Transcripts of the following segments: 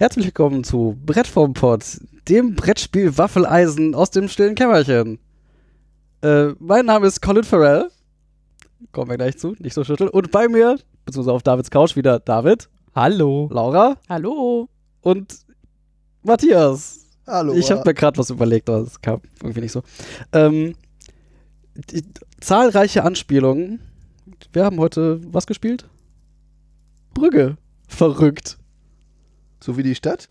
Herzlich willkommen zu Brett vom Pott, dem Brettspiel Waffeleisen aus dem stillen Kämmerchen. Äh, mein Name ist Colin Farrell. Kommen wir gleich zu, nicht so schütteln. Und bei mir, beziehungsweise auf Davids Couch, wieder David, Hallo. Laura Hallo. und Matthias. Hallo. Ich habe mir gerade was überlegt, aber es kam irgendwie nicht so. Ähm, die, zahlreiche Anspielungen. Wir haben heute was gespielt? Brügge. Verrückt. So wie die Stadt?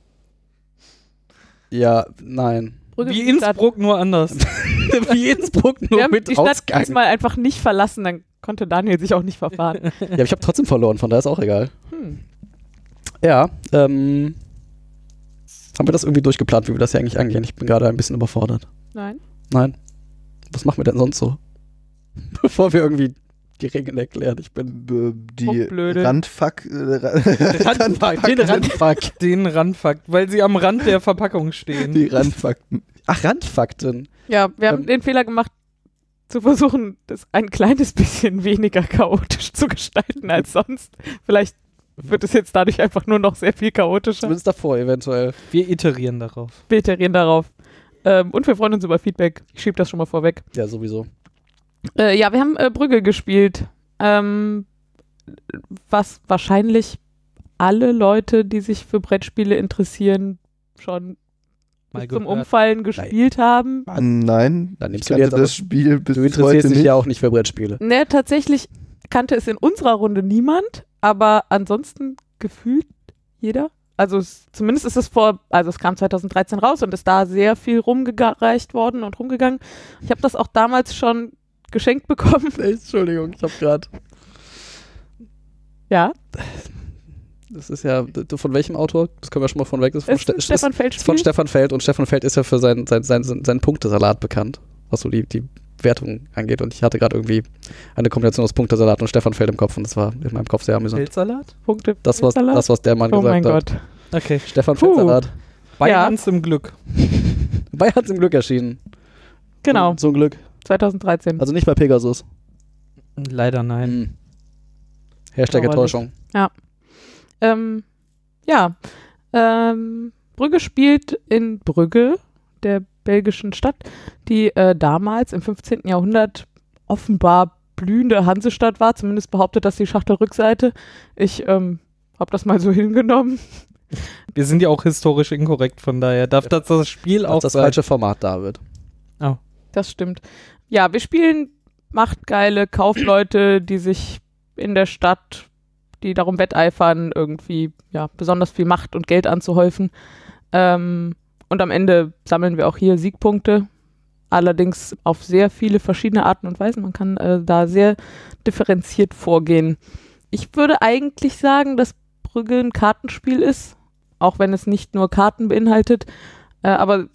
Ja, nein. Brügge Wie die Stadt. Innsbruck, nur anders. Wie Innsbruck nur Wir haben mit die Stadt Ausgang. diesmal einfach nicht verlassen, dann konnte Daniel sich auch nicht verfahren. Ja, aber ich habe trotzdem verloren, von daher ist auch egal. Hm. Ja, ähm. Haben wir das irgendwie durchgeplant, wie wir das hier eigentlich angehen? Ich bin gerade ein bisschen überfordert. Nein. Nein. Was machen wir denn sonst so? Bevor wir irgendwie die Regeln erklären. Ich bin. B die Hochblöde. Randfuck. Äh, Randfuck. Den Randfuck. Den Randfakt, weil sie am Rand der Verpackung stehen. die Randfakten. Ach, Randfakten. Ja, wir haben Ähm. den Fehler gemacht, zu versuchen, das ein kleines bisschen weniger chaotisch zu gestalten als sonst. Vielleicht wird es jetzt dadurch einfach nur noch sehr viel chaotischer. Zumindest davor eventuell. Wir iterieren darauf. Wir iterieren darauf. Ähm, und wir freuen uns über Feedback. Ich schiebe das schon mal vorweg. Ja, sowieso. Äh, ja, wir haben äh, Brügge gespielt. Ähm, was wahrscheinlich alle Leute, die sich für Brettspiele interessieren, schon Mal bis zum gehört. Umfallen gespielt haben. Nein, Dann nimmst ich du jetzt das Spiel bis Du heute interessierst dich nicht. ja auch nicht für Brettspiele. Ne, tatsächlich kannte es in unserer Runde niemand, aber ansonsten gefühlt jeder. Also es, zumindest ist es vor, also es kam 2013 raus und ist da sehr viel rumgereicht worden und rumgegangen. Ich habe das auch damals schon geschenkt bekommen. Entschuldigung, ich habe gerade. Ja, Das ist ja. Von welchem Autor? Das können wir schon mal von weg. Das ist von, ist Ste Stefan Feld ist von. Stefan Feld und Stefan Feld ist ja für seinen sein, sein, sein Punktesalat bekannt, was so die, die Wertung angeht. Und ich hatte gerade irgendwie eine Kombination aus Punktesalat und Stefan Feld im Kopf und das war in meinem Kopf sehr amüsant. Feldsalat? Punkte. Das, was, Feldsalat? das, was der Mann Oh gesagt mein hat. Gott. Okay. Stefan Puh. Feldsalat. Bei Ja. Hans im Glück. Bei hat im Glück erschienen. Genau, So, so ein Glück. 2013. Also nicht bei Pegasus. Leider nein. Hm. Hashtag Trauerlich. Enttäuschung. Ähm, ja, ähm, Brügge spielt in Brügge, der belgischen Stadt, die äh, damals im 15. Jahrhundert offenbar blühende Hansestadt war. Zumindest behauptet das die Schachtelrückseite. Ich ähm, habe das mal so hingenommen. Wir sind ja auch historisch inkorrekt, von daher darf das das Spiel Auch auch das sein. falsche Format, David. Das stimmt. Ja, wir spielen machtgeile Kaufleute, die sich in der Stadt, die darum wetteifern, irgendwie ja, besonders viel Macht und Geld anzuhäufen. Ähm, und am Ende sammeln wir auch hier Siegpunkte. Allerdings auf sehr viele verschiedene Arten und Weisen. Man kann äh, da sehr differenziert vorgehen. Ich würde eigentlich sagen, dass Brügge ein Kartenspiel ist, auch wenn es nicht nur Karten beinhaltet. Äh, aber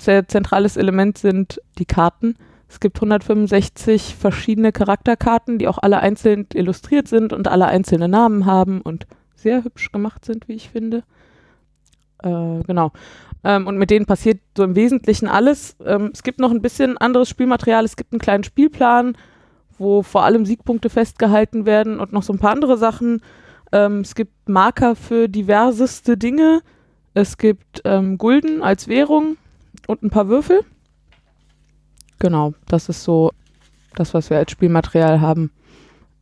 sehr zentrales Element sind die Karten. Es gibt 165 verschiedene Charakterkarten, die auch alle einzeln illustriert sind und alle einzelne Namen haben und sehr hübsch gemacht sind, wie ich finde. Äh, genau. Ähm, und mit denen passiert so im Wesentlichen alles. Ähm, es gibt noch ein bisschen anderes Spielmaterial. Es gibt einen kleinen Spielplan, wo vor allem Siegpunkte festgehalten werden und noch so ein paar andere Sachen. Ähm, es gibt Marker für diverseste Dinge. Es gibt ähm, Gulden als Währung und ein paar Würfel. Genau, das ist so das, was wir als Spielmaterial haben.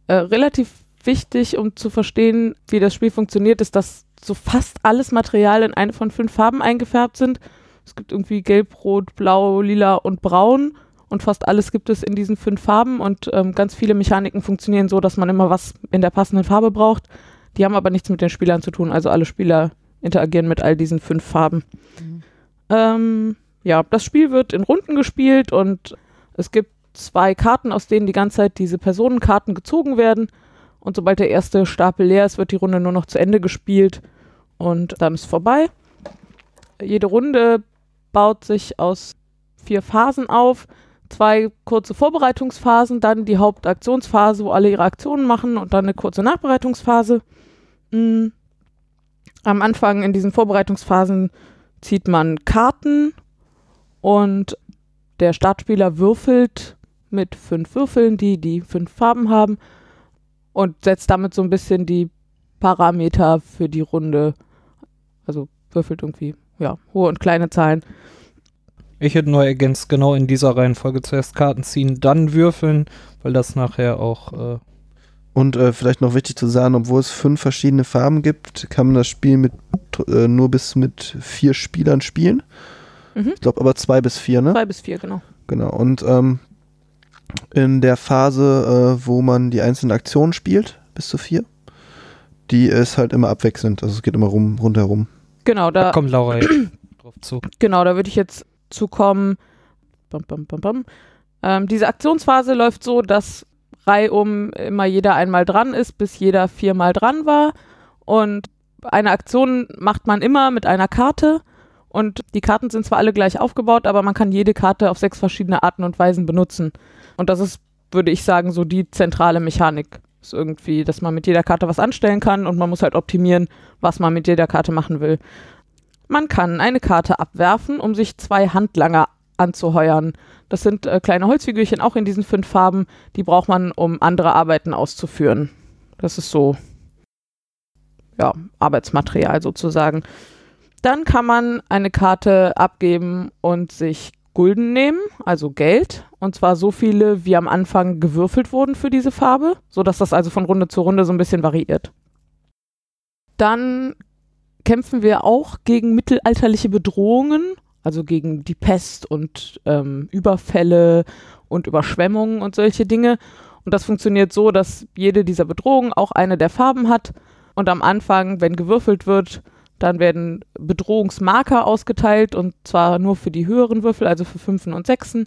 Äh, relativ wichtig, um zu verstehen, wie das Spiel funktioniert, ist, dass so fast alles Material in eine von fünf Farben eingefärbt sind. Es gibt irgendwie gelb, rot, blau, lila und braun und fast alles gibt es in diesen fünf Farben und ähm, ganz viele Mechaniken funktionieren so, dass man immer was in der passenden Farbe braucht. Die haben aber nichts mit den Spielern zu tun, also alle Spieler interagieren mit all diesen fünf Farben. Ähm, ja, das Spiel wird in Runden gespielt und es gibt zwei Karten, aus denen die ganze Zeit diese Personenkarten gezogen werden. Und sobald der erste Stapel leer ist, wird die Runde nur noch zu Ende gespielt und dann ist vorbei. Jede Runde baut sich aus vier Phasen auf. Zwei kurze Vorbereitungsphasen, dann die Hauptaktionsphase, wo alle ihre Aktionen machen und dann eine kurze Nachbereitungsphase. Mm. Am Anfang in diesen Vorbereitungsphasen zieht man Karten und der Startspieler würfelt mit fünf Würfeln, die die fünf Farben haben und setzt damit so ein bisschen die Parameter für die Runde. Also würfelt irgendwie, ja, hohe und kleine Zahlen. Ich hätte nur ergänzt, genau in dieser Reihenfolge zuerst Karten ziehen, dann würfeln, weil das nachher auch. Äh, Und äh, vielleicht noch wichtig zu sagen, obwohl es fünf verschiedene Farben gibt, kann man das Spiel mit äh, nur bis mit vier Spielern spielen. Mhm. Ich glaube aber zwei bis vier, ne? Zwei bis vier, genau. Genau. Und ähm, in der Phase, äh, wo man die einzelnen Aktionen spielt, bis zu vier, die ist halt immer abwechselnd. Also es geht immer rum, rundherum. Genau, da da, kommt Laura drauf zu. genau, da würde ich jetzt zukommen. Bam, bam, bam, bam. Ähm, diese Aktionsphase läuft so, dass reihum immer jeder einmal dran ist, bis jeder viermal dran war. Und eine Aktion macht man immer mit einer Karte. Und die Karten sind zwar alle gleich aufgebaut, aber man kann jede Karte auf sechs verschiedene Arten und Weisen benutzen. Und das ist, würde ich sagen, so die zentrale Mechanik. Ist irgendwie, dass man mit jeder Karte was anstellen kann und man muss halt optimieren, was man mit jeder Karte machen will. Man kann eine Karte abwerfen, um sich zwei Handlanger anzuheuern. Das sind äh, kleine Holzfigürchen, auch in diesen fünf Farben. Die braucht man, um andere Arbeiten auszuführen. Das ist so, ja, Arbeitsmaterial sozusagen. Dann kann man eine Karte abgeben und sich Gulden nehmen, also Geld. Und zwar so viele, wie am Anfang gewürfelt wurden für diese Farbe, sodass das also von Runde zu Runde so ein bisschen variiert. Dann kämpfen wir auch gegen mittelalterliche Bedrohungen, also gegen die Pest und ähm, Überfälle und Überschwemmungen und solche Dinge. Und das funktioniert so, dass jede dieser Bedrohungen auch eine der Farben hat. Und am Anfang, wenn gewürfelt wird, dann werden Bedrohungsmarker ausgeteilt und zwar nur für die höheren Würfel, also für Fünfen und Sechsen.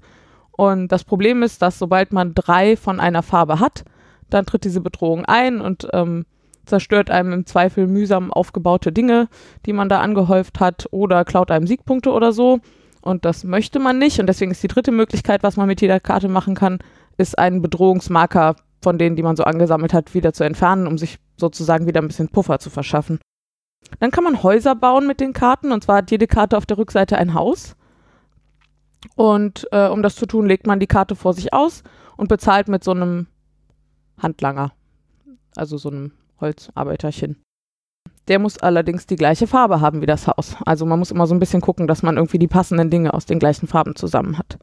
Und das Problem ist, dass sobald man drei von einer Farbe hat, dann tritt diese Bedrohung ein und ähm, zerstört einem im Zweifel mühsam aufgebaute Dinge, die man da angehäuft hat oder klaut einem Siegpunkte oder so. Und das möchte man nicht. Und deswegen ist die dritte Möglichkeit, was man mit jeder Karte machen kann, ist einen Bedrohungsmarker von denen, die man so angesammelt hat, wieder zu entfernen, um sich sozusagen wieder ein bisschen Puffer zu verschaffen. Dann kann man Häuser bauen mit den Karten. Und zwar hat jede Karte auf der Rückseite ein Haus. Und äh, um das zu tun, legt man die Karte vor sich aus und bezahlt mit so einem Handlanger. Also so einem Holzarbeiterchen. Der muss allerdings die gleiche Farbe haben wie das Haus. Also man muss immer so ein bisschen gucken, dass man irgendwie die passenden Dinge aus den gleichen Farben zusammen hat.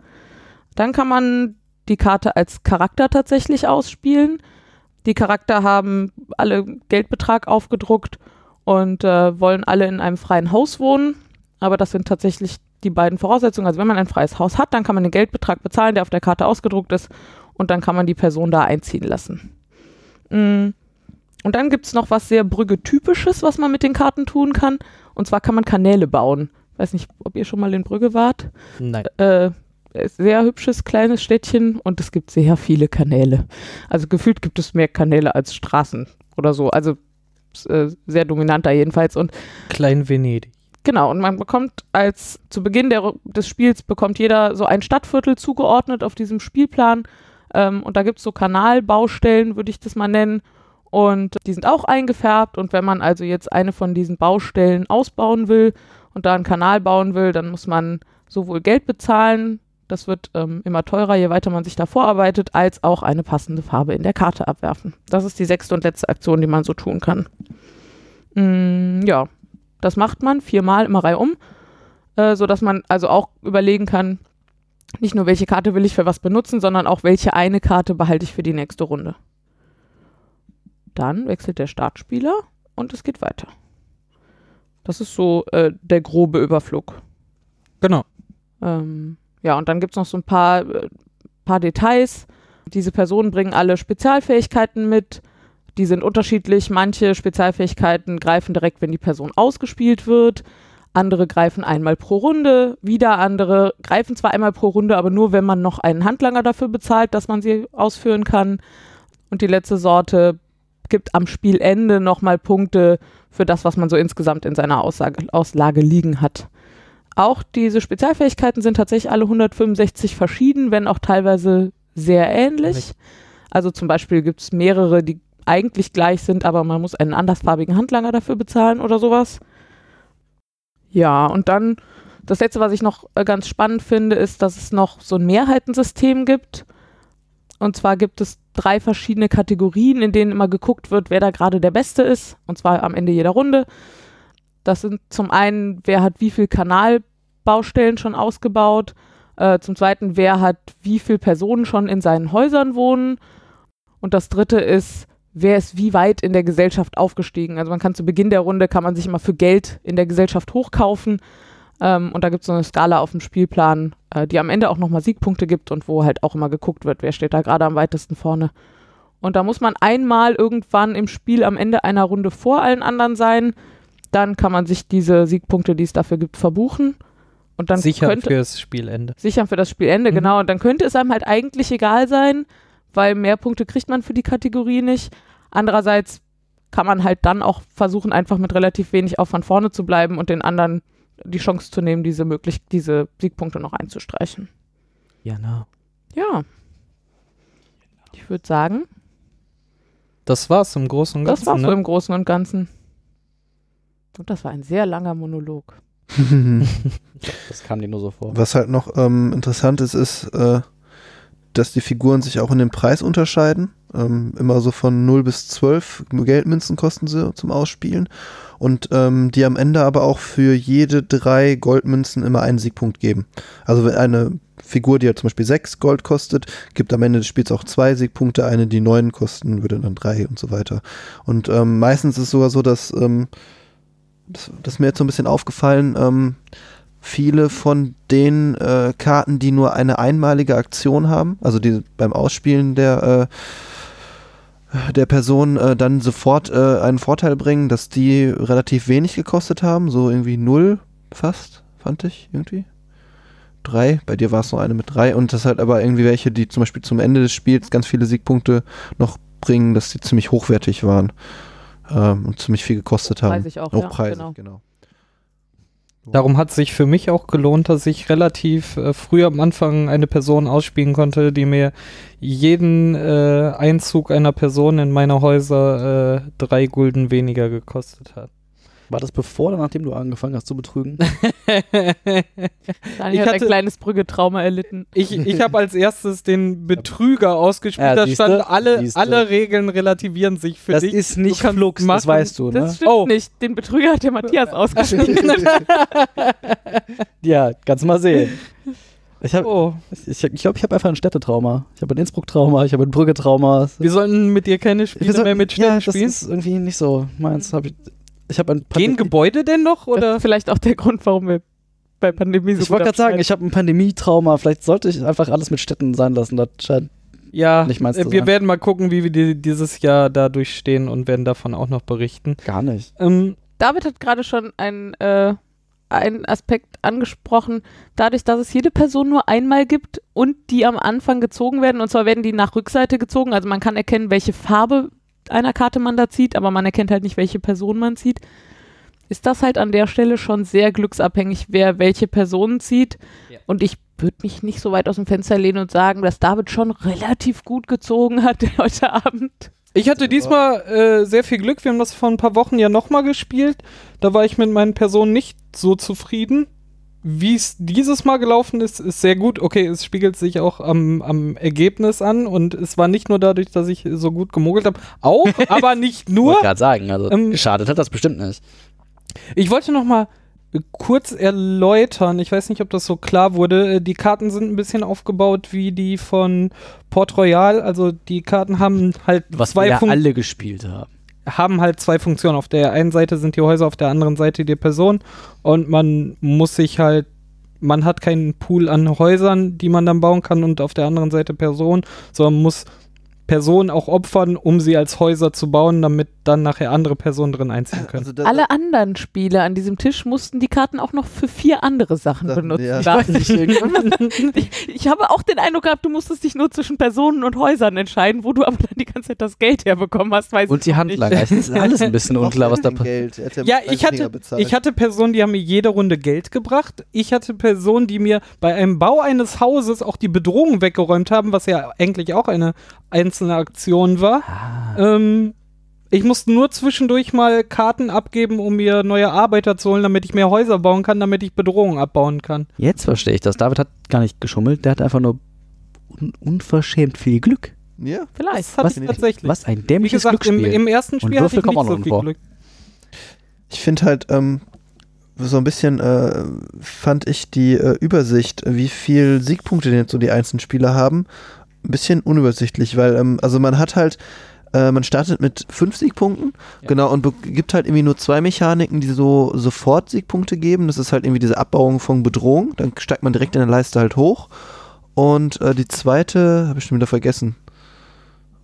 Dann kann man die Karte als Charakter tatsächlich ausspielen. Die Charakter haben alle Geldbetrag aufgedruckt und äh, wollen alle in einem freien Haus wohnen. Aber das sind tatsächlich die beiden Voraussetzungen. Also wenn man ein freies Haus hat, dann kann man den Geldbetrag bezahlen, der auf der Karte ausgedruckt ist. Und dann kann man die Person da einziehen lassen. Mm. Und dann gibt es noch was sehr Brügge-typisches, was man mit den Karten tun kann. Und zwar kann man Kanäle bauen. Weiß nicht, ob ihr schon mal in Brügge wart. Nein. Äh, sehr hübsches kleines Städtchen und es gibt sehr viele Kanäle. Also gefühlt gibt es mehr Kanäle als Straßen oder so. Also äh, sehr dominant da jedenfalls. Und Klein Venedig. Genau, und man bekommt als zu Beginn der, des Spiels bekommt jeder so ein Stadtviertel zugeordnet auf diesem Spielplan. Ähm, und da gibt es so Kanalbaustellen, würde ich das mal nennen. Und die sind auch eingefärbt. Und wenn man also jetzt eine von diesen Baustellen ausbauen will und da einen Kanal bauen will, dann muss man sowohl Geld bezahlen, das wird ähm, immer teurer, je weiter man sich da vorarbeitet, als auch eine passende Farbe in der Karte abwerfen. Das ist die sechste und letzte Aktion, die man so tun kann. Mm, ja, das macht man viermal immer reihum, äh, sodass man also auch überlegen kann, nicht nur welche Karte will ich für was benutzen, sondern auch welche eine Karte behalte ich für die nächste Runde. Dann wechselt der Startspieler und es geht weiter. Das ist so äh, der grobe Überflug. Genau. Ähm, ja, und dann gibt es noch so ein paar, äh, paar Details. Diese Personen bringen alle Spezialfähigkeiten mit. Die sind unterschiedlich. Manche Spezialfähigkeiten greifen direkt, wenn die Person ausgespielt wird. Andere greifen einmal pro Runde. Wieder andere greifen zwar einmal pro Runde, aber nur, wenn man noch einen Handlanger dafür bezahlt, dass man sie ausführen kann. Und die letzte Sorte gibt am Spielende nochmal Punkte für das, was man so insgesamt in seiner Aussage, Auslage liegen hat. Auch diese Spezialfähigkeiten sind tatsächlich alle 165 verschieden, wenn auch teilweise sehr ähnlich. Also zum Beispiel gibt es mehrere, die eigentlich gleich sind, aber man muss einen andersfarbigen Handlanger dafür bezahlen oder sowas. Ja, und dann das letzte, was ich noch äh, ganz spannend finde, ist, dass es noch so ein Mehrheitensystem gibt. Und zwar gibt es drei verschiedene Kategorien, in denen immer geguckt wird, wer da gerade der Beste ist. Und zwar am Ende jeder Runde. Das sind zum einen, wer hat wie viel Kanalbaustellen schon ausgebaut, äh, zum zweiten, wer hat wie viele Personen schon in seinen Häusern wohnen und das dritte ist, wer ist wie weit in der Gesellschaft aufgestiegen. Also man kann zu Beginn der Runde, kann man sich immer für Geld in der Gesellschaft hochkaufen ähm, und da gibt es so eine Skala auf dem Spielplan, äh, die am Ende auch nochmal Siegpunkte gibt und wo halt auch immer geguckt wird, wer steht da gerade am weitesten vorne. Und da muss man einmal irgendwann im Spiel am Ende einer Runde vor allen anderen sein. Dann kann man sich diese Siegpunkte, die es dafür gibt, verbuchen. Und dann Sicher könnte, fürs Spielende. sichern für das Spielende, Mhm. genau. Und dann könnte es einem halt eigentlich egal sein, weil mehr Punkte kriegt man für die Kategorie nicht. Andererseits kann man halt dann auch versuchen, einfach mit relativ wenig Aufwand vorne zu bleiben und den anderen die Chance zu nehmen, diese möglich diese Siegpunkte noch einzustreichen. Ja, na. Ja. Ich würde sagen, Das war's im Großen und das Ganzen. war so ne? im Großen und Ganzen. Und das war ein sehr langer Monolog. Das kam dir nur so vor. Was halt noch ähm, interessant ist, ist, äh, dass die Figuren sich auch in dem Preis unterscheiden. Ähm, immer so von 0 bis 12 Geldmünzen kosten sie zum Ausspielen. Und ähm, die am Ende aber auch für jede drei Goldmünzen immer einen Siegpunkt geben. Also wenn eine Figur, die halt zum Beispiel 6 Gold kostet, gibt am Ende des Spiels auch zwei Siegpunkte, eine, die 9 kosten, würde dann 3 und so weiter. Und ähm, meistens ist es sogar so, dass ähm, das, das ist mir jetzt so ein bisschen aufgefallen, ähm, viele von den äh, Karten, die nur eine einmalige Aktion haben, also die beim Ausspielen der, äh, der Person äh, dann sofort äh, einen Vorteil bringen, dass die relativ wenig gekostet haben, so irgendwie null fast, fand ich irgendwie. Drei, bei dir war es noch eine mit drei und das halt aber irgendwie welche, die zum Beispiel zum Ende des Spiels ganz viele Siegpunkte noch bringen, dass die ziemlich hochwertig waren ähm, und ziemlich viel gekostet haben. Weiß ich auch, ja, Preisig, genau. genau. Darum hat sich für mich auch gelohnt, dass ich relativ äh, früh am Anfang eine Person ausspielen konnte, die mir jeden äh, Einzug einer Person in meine Häuser äh, drei Gulden weniger gekostet hat. War das bevor oder nachdem du angefangen hast zu betrügen? Daniel Ich hat ein hatte- kleines Brüggetrauma erlitten. Ich, ich habe als erstes den Betrüger ausgespielt. Ja, da siehste, stand, alle, siehste. alle Regeln relativieren sich für das dich. ist nicht Du Flux, machen. das weißt du, ne? Das stimmt Oh. nicht. Den Betrüger hat der Matthias ausgespielt. ja, kannst du mal sehen. Ich habe Oh, ich, ich glaube, ich habe einfach ein Städtetrauma. Ich habe ein Innsbruck-Trauma, ich habe ein Brügge-Trauma. wir sollten mit dir keine Spiele sollten- mehr mit ja, Städten das spielen. ist irgendwie nicht so meins. Hab ich ich habe ein Gehen Gebäude denn noch? Das Oder? ist vielleicht auch der Grund, warum wir bei Pandemie so Ich wollte gerade sagen, ich habe ein Pandemie-Trauma. Vielleicht sollte ich einfach alles mit Städten sein lassen. Das scheint Ja, Nicht meins äh, zu wir sein. werden mal gucken, wie wir die, dieses Jahr da durchstehen und werden davon auch noch berichten. gar nicht. Ähm, David hat gerade schon einen, äh, einen Aspekt angesprochen. Dadurch, dass es jede Person nur einmal gibt und die am Anfang gezogen werden, und zwar werden die nach Rückseite gezogen. Also man kann erkennen, welche Farbe einer Karte man da zieht, aber man erkennt halt nicht, welche Person man zieht. Ist das halt an der Stelle schon sehr glücksabhängig, wer welche Personen zieht. Ja. Und ich würde mich nicht so weit aus dem Fenster lehnen und sagen, dass David schon relativ gut gezogen hat heute Abend. ich hatte diesmal äh, sehr viel Glück. Wir haben das vor ein paar Wochen ja nochmal gespielt. Da war ich mit meinen Personen nicht so zufrieden. Wie es dieses Mal gelaufen ist, ist sehr gut. Okay, es spiegelt sich auch am, am Ergebnis an und es war nicht nur dadurch, dass ich so gut gemogelt habe, auch, aber nicht Ich nur. wollte gerade sagen, also Ähm, geschadet hat das bestimmt nicht. Ich wollte noch mal kurz erläutern, ich weiß nicht, ob das so klar wurde, äh, die Karten sind ein bisschen aufgebaut wie die von Port Royal, also die Karten haben halt Was zwei wir ja alle gespielt haben. Haben halt zwei Funktionen. Auf der einen Seite sind die Häuser, auf der anderen Seite die Person. Und man muss sich halt man hat keinen Pool an Häusern, die man dann bauen kann. Und auf der anderen Seite Personen, sondern muss Personen auch opfern, um sie als Häuser zu bauen, damit dann nachher andere Personen drin einziehen können. Also da, Alle anderen Spiele an diesem Tisch mussten die Karten auch noch für vier andere Sachen Sachen, benutzen. ja. Da- ich, ich habe auch den Eindruck gehabt, du musstest dich nur zwischen Personen und Häusern entscheiden, wo du aber dann die ganze Zeit das Geld herbekommen hast. Weiß Und die ich Handlanger. Es ist alles ein bisschen unklar, was da passiert. Er ja, ich hatte, ich hatte Personen, die haben mir jede Runde Geld gebracht. Ich hatte Personen, die mir bei einem Bau eines Hauses auch die Bedrohung weggeräumt haben, was ja eigentlich auch eine einzelne Aktion war. Ah. Ähm, ich musste nur zwischendurch mal Karten abgeben, um mir neue Arbeiter zu holen, damit ich mehr Häuser bauen kann, damit ich Bedrohungen abbauen kann. Jetzt verstehe ich das. David hat gar nicht geschummelt, der hat einfach nur un unverschämt viel Glück. Ja, Vielleicht. Das Was- ich tatsächlich. Was ein Wie dämliches gesagt, im, Glücksspiel. im ersten Und Spiel hatte ich nicht so viel vor. Glück. ich finde halt, ähm, so ein bisschen äh, fand ich die äh, Übersicht, wie viel Siegpunkte denn jetzt so die einzelnen Spieler haben, ein bisschen unübersichtlich, weil ähm, also man hat halt äh, man startet mit fünf Siegpunkten, Ja. genau, und gibt halt irgendwie nur zwei Mechaniken, die so sofort Siegpunkte geben. Das ist halt irgendwie diese Abbauung von Bedrohung. Dann steigt man direkt in der Leiste halt hoch. Und äh, die zweite, habe ich schon wieder vergessen.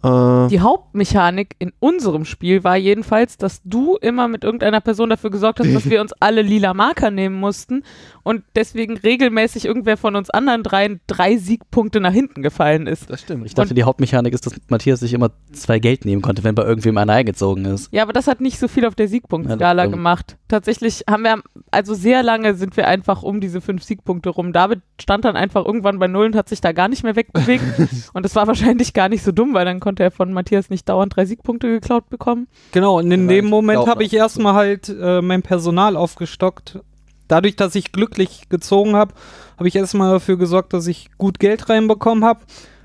Äh, Die Hauptmechanik in unserem Spiel war jedenfalls, dass du immer mit irgendeiner Person dafür gesorgt hast, dass wir uns alle lila Marker nehmen mussten und deswegen regelmäßig irgendwer von uns anderen dreien drei Siegpunkte nach hinten gefallen ist. das stimmt. Ich dachte, die Hauptmechanik ist, dass Matthias sich immer zwei Geld nehmen konnte, wenn bei irgendwem einer eingezogen ist. Ja, aber das hat nicht so viel auf der Ja, Siegpunktskala das- gemacht. Tatsächlich haben wir, also sehr lange sind wir einfach um diese fünf Siegpunkte rum. David stand dann einfach irgendwann bei Null und hat sich da gar nicht mehr wegbewegt. und das war wahrscheinlich gar nicht so dumm, weil dann konnte er von Matthias nicht dauernd drei Siegpunkte geklaut bekommen. Genau, und in Ja, dem Moment habe ich erstmal halt äh, mein Personal aufgestockt. Dadurch, dass ich glücklich gezogen habe, habe ich erstmal dafür gesorgt, dass ich gut Geld reinbekommen habe.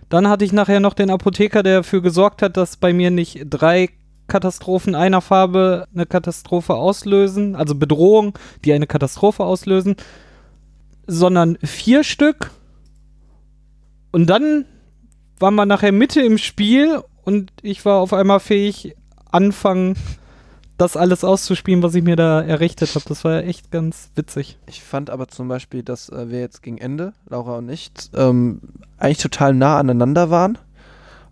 Dann hatte ich nachher noch den Apotheker, der dafür gesorgt hat, dass bei mir nicht drei Katastrophen einer Farbe eine Katastrophe auslösen, also Bedrohung, die eine Katastrophe auslösen, sondern vier Stück. Und dann waren wir nachher Mitte im Spiel und ich war auf einmal fähig, anfangen, das alles auszuspielen, was ich mir da errichtet habe. Das war echt ganz witzig. Ich fand aber zum Beispiel, dass äh, wir jetzt gegen Ende, Laura und ich, ähm, eigentlich total nah aneinander waren.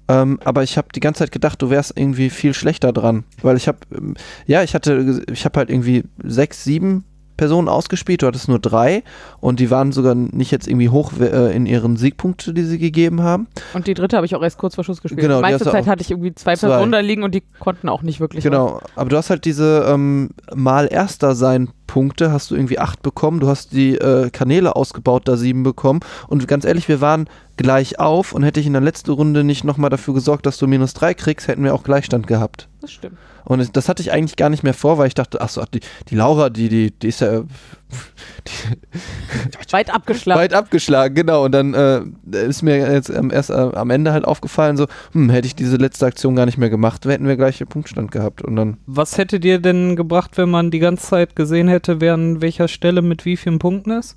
Ähm, aber ich habe die ganze Zeit gedacht, du wärst irgendwie viel schlechter dran. Weil ich habe, ähm, ja, ich hatte, ich habe halt irgendwie sechs, sieben Personen ausgespielt, du hattest nur drei und die waren sogar nicht jetzt irgendwie hoch äh, in ihren Siegpunkte, die sie gegeben haben. Und die dritte habe ich auch erst kurz vor Schluss gespielt. Genau, die meiste Zeit hatte ich irgendwie zwei zwei. Personen da liegen und die konnten auch nicht wirklich was. Genau, aber du hast halt diese ähm, mal Erster sein Punkte, hast du irgendwie acht bekommen, du hast die äh, Kanäle ausgebaut, da sieben bekommen und ganz ehrlich, wir waren gleich auf und hätte ich in der letzten Runde nicht nochmal dafür gesorgt, dass du minus drei kriegst, hätten wir auch Gleichstand gehabt. Das stimmt. Und das hatte ich eigentlich gar nicht mehr vor, weil ich dachte, ach so, die, die Laura, die, die, die ist ja äh, Weit abgeschlagen. weit abgeschlagen, genau. Und dann äh, ist mir jetzt ähm, erst äh, am Ende halt aufgefallen, so, hm, hätte ich diese letzte Aktion gar nicht mehr gemacht, hätten wir gleich den Punktstand gehabt. Und dann Was hätte dir denn gebracht, wenn man die ganze Zeit gesehen hätte, wer an welcher Stelle mit wie vielen Punkten ist?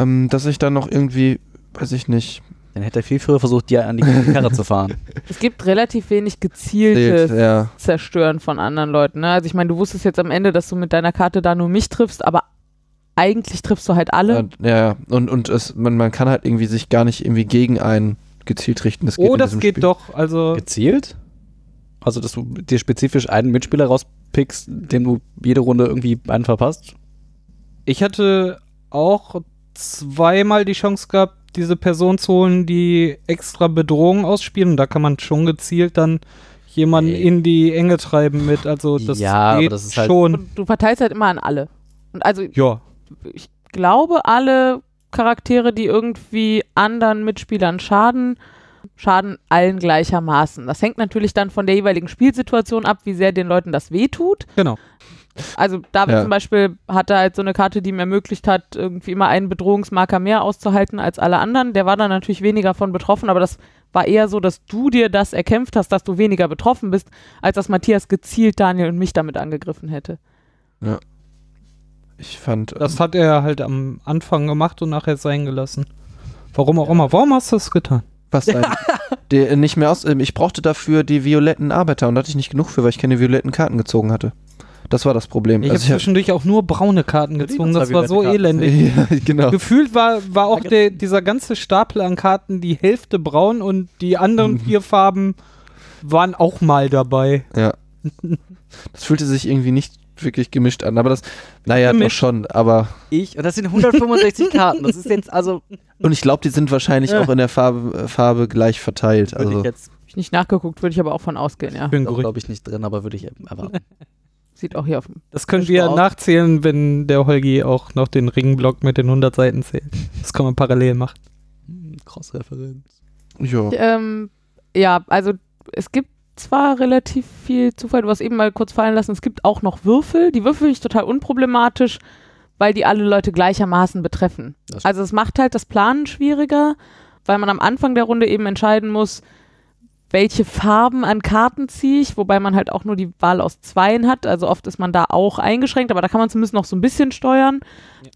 ähm, dass ich dann noch irgendwie, weiß ich nicht, Dann hätte er viel früher versucht, dir an die Karre zu fahren. Es gibt relativ wenig gezieltes zählt, ja. Zerstören von anderen Leuten. Ne? Also ich meine, du wusstest jetzt am Ende, dass du mit deiner Karte da nur mich triffst, aber eigentlich triffst du halt alle. Ja, ja. Und, und es, man, man kann halt irgendwie sich gar nicht irgendwie gegen einen gezielt richten. Das geht oh, das geht Spiel. doch. Also Gezielt? Also, dass du dir spezifisch einen Mitspieler rauspickst, dem du jede Runde irgendwie einen verpasst? ich hatte auch zweimal die Chance gehabt, diese Person zu holen, die extra Bedrohung ausspielen. Und da kann man schon gezielt dann jemanden Nee. in die Enge treiben mit. Also das Ja, aber geht das ist halt- schon. Und du verteilst halt immer an alle. Und also Ja. ich glaube, alle Charaktere, die irgendwie anderen Mitspielern schaden, schaden allen gleichermaßen. Das hängt natürlich dann von der jeweiligen Spielsituation ab, wie sehr den Leuten das wehtut. Genau. Also David Ja. zum Beispiel hatte halt so eine Karte, die ihm ermöglicht hat, irgendwie immer einen Bedrohungsmarker mehr auszuhalten als alle anderen. Der war dann natürlich weniger von betroffen, aber das war eher so, dass du dir das erkämpft hast, dass du weniger betroffen bist, als dass Matthias gezielt Daniel und mich damit angegriffen hätte. Ich fand. Das hat er halt am Anfang gemacht und nachher sein gelassen. Warum auch immer. Warum hast du das getan? Was der, nicht mehr aus. ähm, Ich brauchte dafür die violetten Arbeiter und da hatte ich nicht genug für, weil ich keine violetten Karten gezogen hatte. Das war das Problem. Ich habe Also ich hab- zwischendurch auch nur braune Karten gezogen. Das da war so Karten. elendig. ja, genau. Gefühlt war, war auch der, dieser ganze Stapel an Karten die Hälfte braun und die anderen vier Farben waren auch mal dabei. Ja. Das fühlte sich irgendwie nicht wirklich gemischt an, aber das, naja, doch schon, aber. Ich, und das sind 165 Karten. Das ist jetzt also. Und ich glaube, die sind wahrscheinlich Ja. auch in der Farbe, äh, Farbe gleich verteilt. Würde Also, ich jetzt, Hab ich nicht nachgeguckt, würde ich aber auch von ausgehen, ja. Bin gerücht. glaube ich, nicht drin, aber würde ich erwarten. Sieht auch hier auf dem. Das können Frisch wir drauf. nachzählen, wenn der Holgi auch noch den Ringblock mit den 100 Seiten zählt. Das kann man parallel machen. Hm, Cross-Referenz. ja. Ähm, ja, also es gibt zwar relativ viel Zufall, du hast eben mal kurz fallen lassen, es gibt auch noch Würfel. Die Würfel finde ich total unproblematisch, weil die alle Leute gleichermaßen betreffen. Das- Also es macht halt das Planen schwieriger, weil man am Anfang der Runde eben entscheiden muss, welche Farben an Karten ziehe ich, wobei man halt auch nur die Wahl aus zweien hat. Also oft ist man da auch eingeschränkt, aber da kann man zumindest noch so ein bisschen steuern.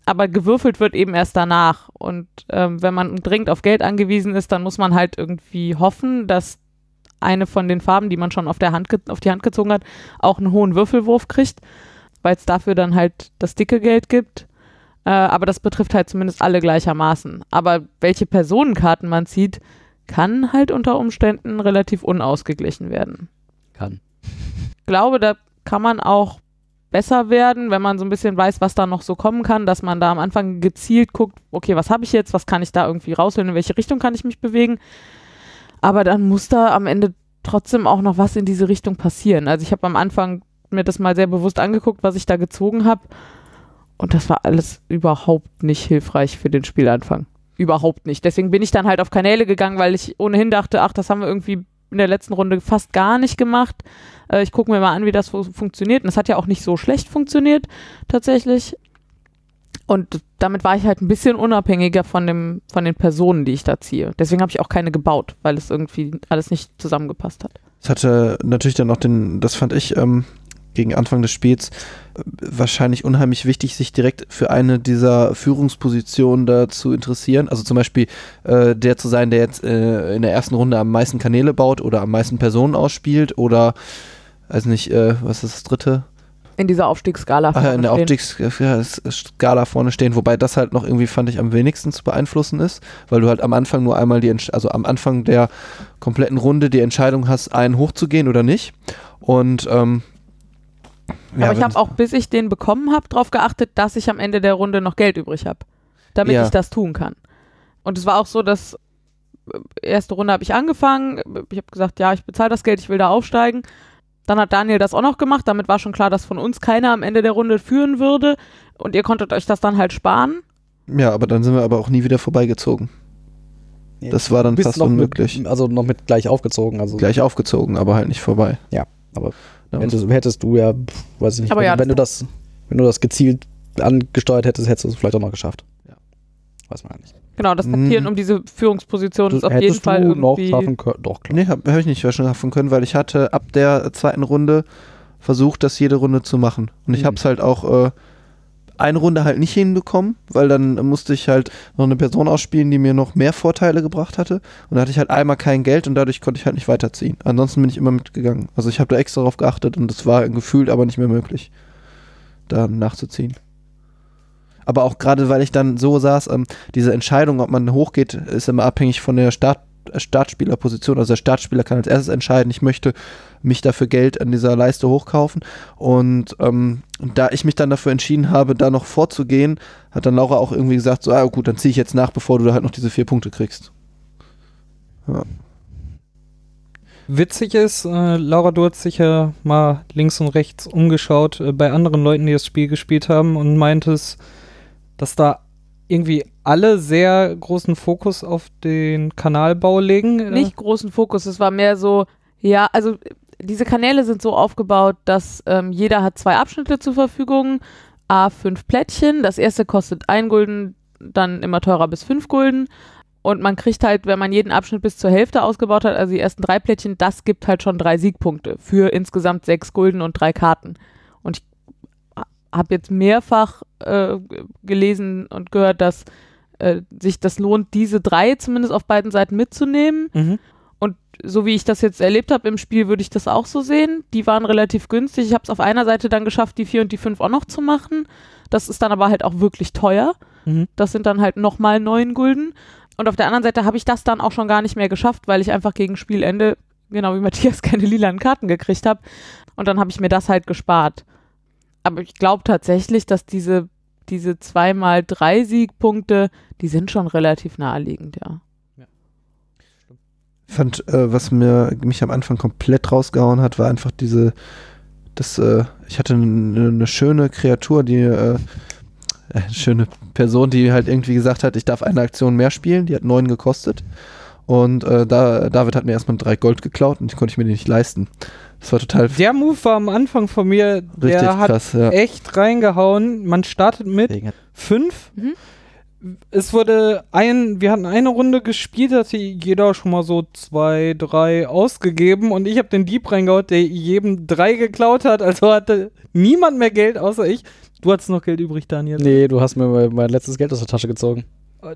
Aber gewürfelt wird eben erst danach. Und ähm, wenn man dringend auf Geld angewiesen ist, dann muss man halt irgendwie hoffen, dass eine von den Farben, die man schon auf, der Hand auf die Hand gezogen hat, auch einen hohen Würfelwurf kriegt, weil es dafür dann halt das dicke Geld gibt. Äh, aber das betrifft halt zumindest alle gleichermaßen. Aber welche Personenkarten man zieht, kann halt unter Umständen relativ unausgeglichen werden. Kann. Ich glaube, da kann man auch besser werden, wenn man so ein bisschen weiß, was da noch so kommen kann, dass man da am Anfang gezielt guckt, okay, was habe ich jetzt, was kann ich da irgendwie rausholen, in welche Richtung kann ich mich bewegen. Aber dann muss da am Ende trotzdem auch noch was in diese Richtung passieren. Also ich habe am Anfang mir das mal sehr bewusst angeguckt, was ich da gezogen habe. Und das war alles überhaupt nicht hilfreich für den Spielanfang. Überhaupt nicht. Deswegen bin ich dann halt auf Kanäle gegangen, weil ich ohnehin dachte, ach, das haben wir irgendwie in der letzten Runde fast gar nicht gemacht. Äh, ich gucke mir mal an, wie das fu- funktioniert. Und es hat ja auch nicht so schlecht funktioniert, tatsächlich. Und damit war ich halt ein bisschen unabhängiger von, dem, von den Personen, die ich da ziehe. Deswegen habe ich auch keine gebaut, weil es irgendwie alles nicht zusammengepasst hat. Es hatte natürlich dann auch den, das fand ich ähm, gegen Anfang des Spiels äh, wahrscheinlich unheimlich wichtig, sich direkt für eine dieser Führungspositionen da zu interessieren. Also zum Beispiel äh, der zu sein, der jetzt äh, in der ersten Runde am meisten Kanäle baut oder am meisten Personen ausspielt oder, weiß nicht, äh, was ist das dritte? In dieser Aufstiegsskala. Ah, ja, in der vorne Optik-Skala vorne stehen, wobei das halt noch irgendwie, fand ich, am wenigsten zu beeinflussen ist, weil du halt am Anfang nur einmal die, also am Anfang der kompletten Runde die Entscheidung hast, einen hochzugehen oder nicht. Und ähm, ja, Aber ich habe auch, bis ich den bekommen habe, darauf geachtet, dass ich am Ende der Runde noch Geld übrig habe, damit Ja. ich das tun kann. Und es war auch so, dass äh, erste Runde habe ich angefangen. Ich habe gesagt, ja, ich bezahle das Geld, ich will da aufsteigen. Dann hat Daniel das auch noch gemacht. Damit war schon klar, dass von uns keiner am Ende der Runde führen würde. Und ihr konntet euch das dann halt sparen. ja, aber dann sind wir aber auch nie wieder vorbeigezogen. Das war dann fast unmöglich. Mit, also noch mit gleich aufgezogen. Also Gleich aufgezogen, aber halt nicht vorbei. aber Ja, hättest, hättest du ja, weiß ich nicht, Aber wenn, ja, wenn du das, wenn du das gezielt angesteuert hättest, hättest du es vielleicht auch noch geschafft. Ja. Weiß man ja nicht. Genau, das Mhm. Taktieren um diese Führungsposition Du- ist auf jeden Fall du noch irgendwie. schaffen können. Doch, klar. Nee, habe hab ich nicht schaffen können, weil ich hatte ab der zweiten Runde versucht, das jede Runde zu machen. Und ich Mhm. habe es halt auch äh, eine Runde halt nicht hinbekommen, weil dann musste ich halt noch eine Person ausspielen, die mir noch mehr Vorteile gebracht hatte. Und da hatte ich halt einmal kein Geld und dadurch konnte ich halt nicht weiterziehen. Ansonsten bin ich immer mitgegangen. Also ich habe da extra drauf geachtet und es war gefühlt aber nicht mehr möglich, da nachzuziehen. Aber auch gerade, weil ich dann so saß, ähm, diese Entscheidung, ob man hochgeht, ist immer abhängig von der Start Startspielerposition. Also der Startspieler kann als erstes entscheiden, ich möchte mich dafür Geld an dieser Leiste hochkaufen. Und ähm, da ich mich dann dafür entschieden habe, da noch vorzugehen, hat dann Laura auch irgendwie gesagt, so, ah gut, dann ziehe ich jetzt nach, bevor du da halt noch diese vier Punkte kriegst. Witzig ist, äh, Laura, du hast sich ja mal links und rechts umgeschaut äh, bei anderen Leuten, die das Spiel gespielt haben und meintest, dass da irgendwie alle sehr großen Fokus auf den Kanalbau legen. Äh, nicht großen Fokus. Es war mehr so, ja, also diese Kanäle sind so aufgebaut, dass ähm, jeder hat zwei Abschnitte zur Verfügung, A, fünf Plättchen. Das erste kostet ein Gulden, dann immer teurer bis fünf Gulden. Und man kriegt halt, wenn man jeden Abschnitt bis zur Hälfte ausgebaut hat, also die ersten drei Plättchen, das gibt halt schon drei Siegpunkte für insgesamt sechs Gulden und drei Karten. Und habe jetzt mehrfach äh, gelesen und gehört, dass äh, sich das lohnt, diese drei zumindest auf beiden Seiten mitzunehmen Mhm. so wie ich das jetzt erlebt habe im Spiel, würde ich das auch so sehen. Die waren relativ günstig. Ich habe es auf einer Seite dann geschafft, die vier und die fünf auch noch zu machen. Das ist dann aber halt auch wirklich teuer. Mhm. Das sind dann halt nochmal neun Gulden. Und auf der anderen Seite habe ich das dann auch schon gar nicht mehr geschafft, weil ich einfach gegen Spielende, genau wie Matthias, keine lilanen Karten gekriegt habe. Und dann habe ich mir das halt gespart. Aber ich glaube tatsächlich, dass diese, diese zweimal drei Siegpunkte, die sind schon relativ naheliegend, ja. fand, äh, was mir mich am Anfang komplett rausgehauen hat, war einfach diese, das, äh, ich hatte eine, eine schöne Kreatur, die, äh, eine schöne Person, die halt irgendwie gesagt hat, ich darf eine Aktion mehr spielen, die hat neun gekostet. Und äh, da, David hat mir erstmal drei Gold geklaut und die konnte ich mir die nicht leisten. Das war total Der Move war am Anfang von mir, richtig der hat krass, ja. echt reingehauen. Man startet mit hat- fünf. Mhm. es wurde ein, wir hatten eine Runde gespielt, hat jeder schon mal so zwei, drei ausgegeben und ich habe den Dieb reingehauen, der jedem drei geklaut hat, also hatte niemand mehr Geld außer ich. Du hattest noch Geld übrig, Daniel. Nee, du hast mir mein, mein letztes Geld aus der Tasche gezogen.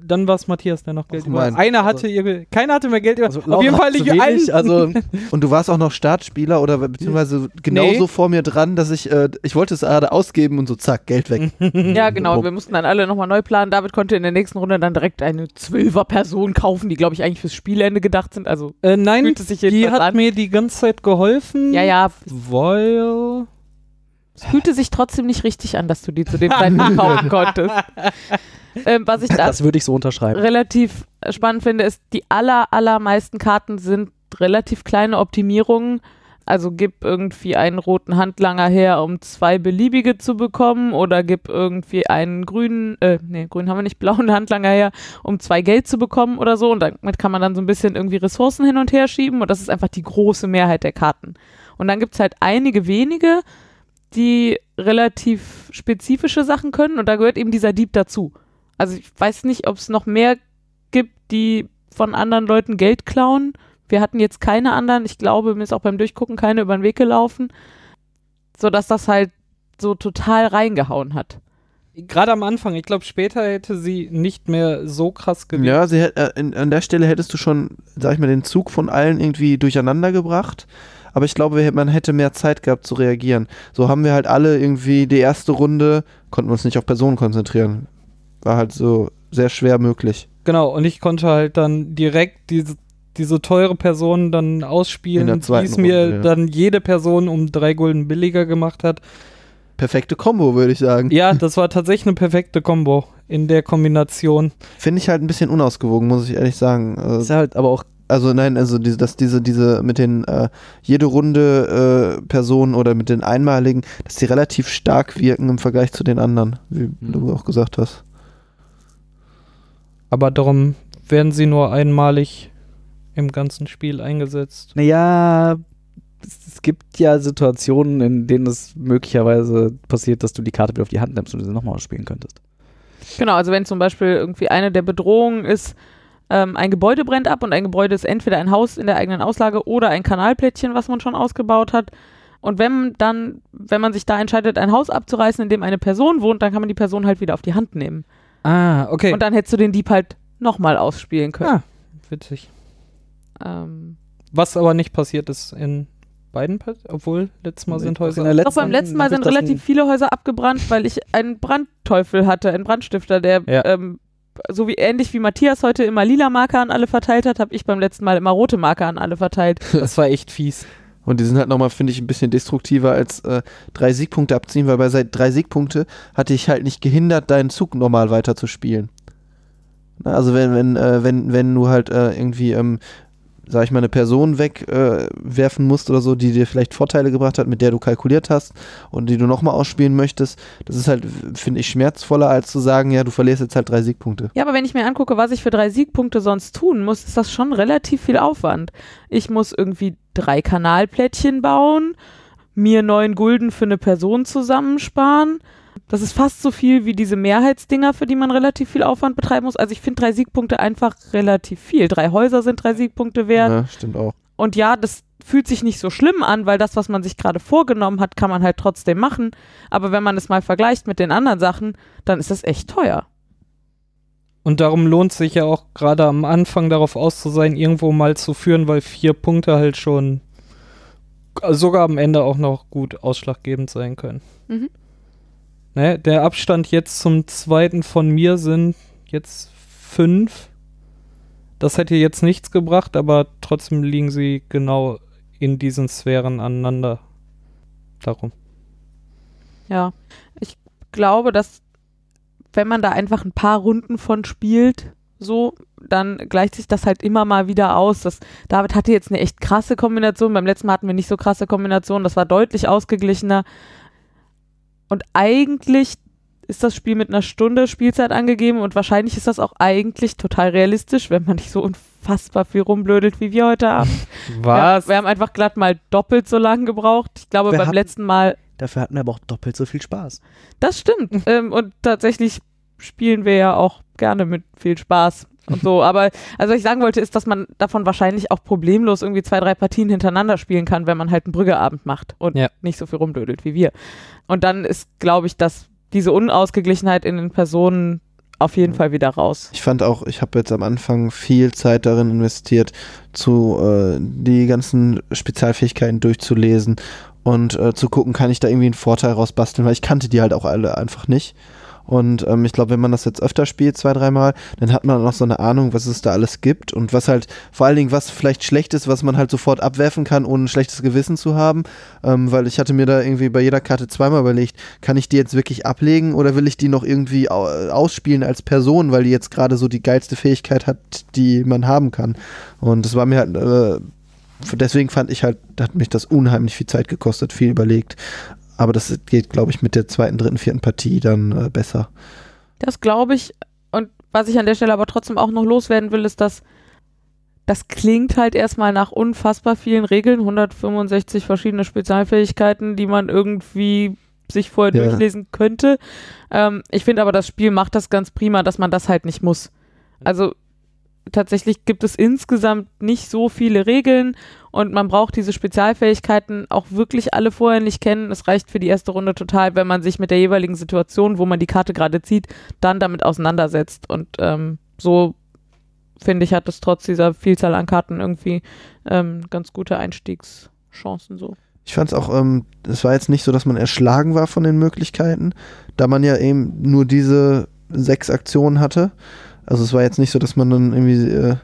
Dann war es Matthias, der noch Geld Ach, über. Einer hatte ihre, keiner hatte mehr Geld über. Also, Auf jeden Fall nicht wenig, allen. also Und du warst auch noch Startspieler oder beziehungsweise genauso Nee. vor mir dran, dass ich, äh, ich wollte es gerade ausgeben und so zack, Geld weg. Ja, genau. Wir mussten dann alle nochmal neu planen. David konnte in der nächsten Runde dann direkt eine Zwölfer-Person kaufen, die, glaube ich, eigentlich fürs Spielende gedacht sind. Also, Äh, nein, die hat an. mir die ganze Zeit geholfen. ja, ja, Weil. Es fühlte sich trotzdem nicht richtig an, dass du die zu dem Zeitpunkt kaufen konntest. ähm, was ich da das würde ich so unterschreiben. relativ spannend finde, ist, die aller, allermeisten Karten sind relativ kleine Optimierungen. Also gib irgendwie einen roten Handlanger her, um zwei beliebige zu bekommen, oder gib irgendwie einen grünen, äh, nee, grün haben wir nicht, blauen Handlanger her, um zwei Geld zu bekommen oder so. Und damit kann man dann so ein bisschen irgendwie Ressourcen hin und her schieben. Und das ist einfach die große Mehrheit der Karten. Und dann gibt es halt einige wenige, die relativ spezifische Sachen können. Und da gehört eben dieser Dieb dazu. Also ich weiß nicht, ob es noch mehr gibt, die von anderen Leuten Geld klauen. Wir hatten jetzt keine anderen. Ich glaube, mir ist auch beim Durchgucken keine über den Weg gelaufen. Sodass das halt so total reingehauen hat. Gerade am Anfang, ich glaube, später hätte sie nicht mehr so krass gewirkt. Ja, sie, hätt- äh, in, an der Stelle hättest du schon, sag ich mal, den Zug von allen irgendwie durcheinander gebracht. Aber ich glaube, man hätte mehr Zeit gehabt zu reagieren. So haben wir halt alle irgendwie die erste Runde, konnten wir uns nicht auf Personen konzentrieren. War halt so sehr schwer möglich. Genau, und ich konnte halt dann direkt diese, diese teure Person dann ausspielen, zweiten es mir Runde, ja. dann jede Person um drei Gulden billiger gemacht hat. Perfekte Kombo, würde ich sagen. Ja, das war tatsächlich eine perfekte Combo in der Kombination. Finde ich halt ein bisschen unausgewogen, muss ich ehrlich sagen. Äh, ist halt aber auch Also nein, also diese, dass diese, diese mit den äh, jede Runde äh, Personen oder mit den einmaligen, dass die relativ stark wirken im Vergleich zu den anderen, wie Mhm. du auch gesagt hast. Aber darum werden sie nur einmalig im ganzen Spiel eingesetzt. Naja, es, es gibt ja Situationen, in denen es möglicherweise passiert, dass du die Karte wieder auf die Hand nimmst und sie nochmal spielen könntest. Genau, also wenn zum Beispiel irgendwie eine der Bedrohungen ist, ähm, ein Gebäude brennt ab und ein Gebäude ist entweder ein Haus in der eigenen Auslage oder ein Kanalplättchen, was man schon ausgebaut hat. Und wenn dann, wenn man sich da entscheidet, ein Haus abzureißen, in dem eine Person wohnt, dann kann man die Person halt wieder auf die Hand nehmen. Ah, okay. Und dann hättest du den Dieb halt nochmal ausspielen können. ah, witzig. Ähm, Was aber nicht passiert ist in beiden, obwohl letztes Mal sind Doch Häuser. in der Doch beim letzten Mal sind relativ viele Häuser abgebrannt, weil ich einen Brandteufel hatte, einen Brandstifter, der Ja. ähm, so wie ähnlich wie Matthias heute immer lila Marker an alle verteilt hat, habe ich beim letzten Mal immer rote Marker an alle verteilt. Das war echt fies. Und die sind halt nochmal, finde ich, ein bisschen destruktiver als äh, drei Siegpunkte abziehen, weil bei seit drei Siegpunkte hatte ich halt nicht gehindert, deinen Zug normal weiter zu spielen. Na, Also wenn, wenn, äh, wenn, wenn du halt äh, irgendwie, ähm, sag ich mal, eine Person wegwerfen äh, musst oder so, die dir vielleicht Vorteile gebracht hat, mit der du kalkuliert hast und die du nochmal ausspielen möchtest, das ist halt, finde ich, schmerzvoller, als zu sagen, ja, du verlierst jetzt halt drei Siegpunkte. Ja, aber wenn ich mir angucke, was ich für drei Siegpunkte sonst tun muss, ist das schon relativ viel Aufwand. Ich muss irgendwie drei Kanalplättchen bauen, mir neun Gulden für eine Person zusammensparen. Das ist fast so viel wie diese Mehrheitsdinger, für die man relativ viel Aufwand betreiben muss. Also ich finde drei Siegpunkte einfach relativ viel. Drei Häuser sind drei Siegpunkte wert. Ja, stimmt auch. Und ja, das fühlt sich nicht so schlimm an, weil das, was man sich gerade vorgenommen hat, kann man halt trotzdem machen. Aber wenn man es mal vergleicht mit den anderen Sachen, dann ist das echt teuer. Und darum lohnt sich ja auch gerade am Anfang darauf aus zu sein, irgendwo mal zu führen, weil vier Punkte halt schon sogar am Ende auch noch gut ausschlaggebend sein können. Mhm. Ne, der Abstand jetzt zum zweiten von mir sind jetzt fünf. Das hätte jetzt nichts gebracht, aber trotzdem liegen sie genau in diesen Sphären aneinander. Darum. Ja, ich glaube, dass wenn man da einfach ein paar Runden von spielt, so, dann gleicht sich das halt immer mal wieder aus. Das, David hatte jetzt eine echt krasse Kombination. Beim letzten Mal hatten wir nicht so krasse Kombinationen. Das war deutlich ausgeglichener. Und eigentlich ist das Spiel mit einer Stunde Spielzeit angegeben und wahrscheinlich ist das auch eigentlich total realistisch, wenn man nicht so unfassbar viel rumblödelt wie wir heute Abend. Ja, wir haben einfach glatt mal doppelt so lange gebraucht. Ich glaube, Wir beim hatten- letzten Mal Dafür hatten wir aber auch doppelt so viel Spaß. das stimmt. ähm, und tatsächlich spielen wir ja auch gerne mit viel Spaß und so. Aber also was ich sagen wollte, ist, dass man davon wahrscheinlich auch problemlos irgendwie zwei, drei Partien hintereinander spielen kann, wenn man halt einen Brüggeabend macht und Ja. nicht so viel rumdödelt wie wir. Und dann ist, glaube ich, dass diese Unausgeglichenheit in den Personen auf jeden Fall wieder raus. Ich fand auch, ich habe jetzt am Anfang viel Zeit darin investiert, zu äh, die ganzen Spezialfähigkeiten durchzulesen und äh, zu gucken, kann ich da irgendwie einen Vorteil rausbasteln, weil ich kannte die halt auch alle einfach nicht. Und ähm, ich glaube, wenn man das jetzt öfter spielt, zwei, dreimal, dann hat man auch so eine Ahnung, was es da alles gibt und was halt, vor allen Dingen, was vielleicht schlecht ist, was man halt sofort abwerfen kann, ohne ein schlechtes Gewissen zu haben. Ähm, weil ich hatte mir da irgendwie bei jeder Karte zweimal überlegt, kann ich die jetzt wirklich ablegen oder will ich die noch irgendwie au ausspielen als Person, weil die jetzt gerade so die geilste Fähigkeit hat, die man haben kann. Und das war mir halt, äh, deswegen fand ich halt, hat mich das unheimlich viel Zeit gekostet, viel überlegt. Aber das geht, glaube ich, mit der zweiten, dritten, vierten Partie dann äh, besser. Das glaube ich. Und was ich an der Stelle aber trotzdem auch noch loswerden will, ist, dass das klingt halt erstmal nach unfassbar vielen Regeln, 165 verschiedene Spezialfähigkeiten, die man irgendwie sich vorher Ja. durchlesen könnte. Ähm, ich finde aber, das Spiel macht das ganz prima, dass man das halt nicht muss. Also tatsächlich gibt es insgesamt nicht so viele Regeln und man braucht diese Spezialfähigkeiten auch wirklich alle vorher nicht kennen. Es reicht für die erste Runde total, wenn man sich mit der jeweiligen Situation, wo man die Karte gerade zieht, dann damit auseinandersetzt. Und ähm, so finde ich, hat es trotz dieser Vielzahl an Karten irgendwie ähm, ganz gute Einstiegschancen so. Ich fand es auch, ähm, es war jetzt nicht so, dass man erschlagen war von den Möglichkeiten, da man ja eben nur diese sechs Aktionen hatte. Also es war jetzt nicht so, dass man dann irgendwie äh,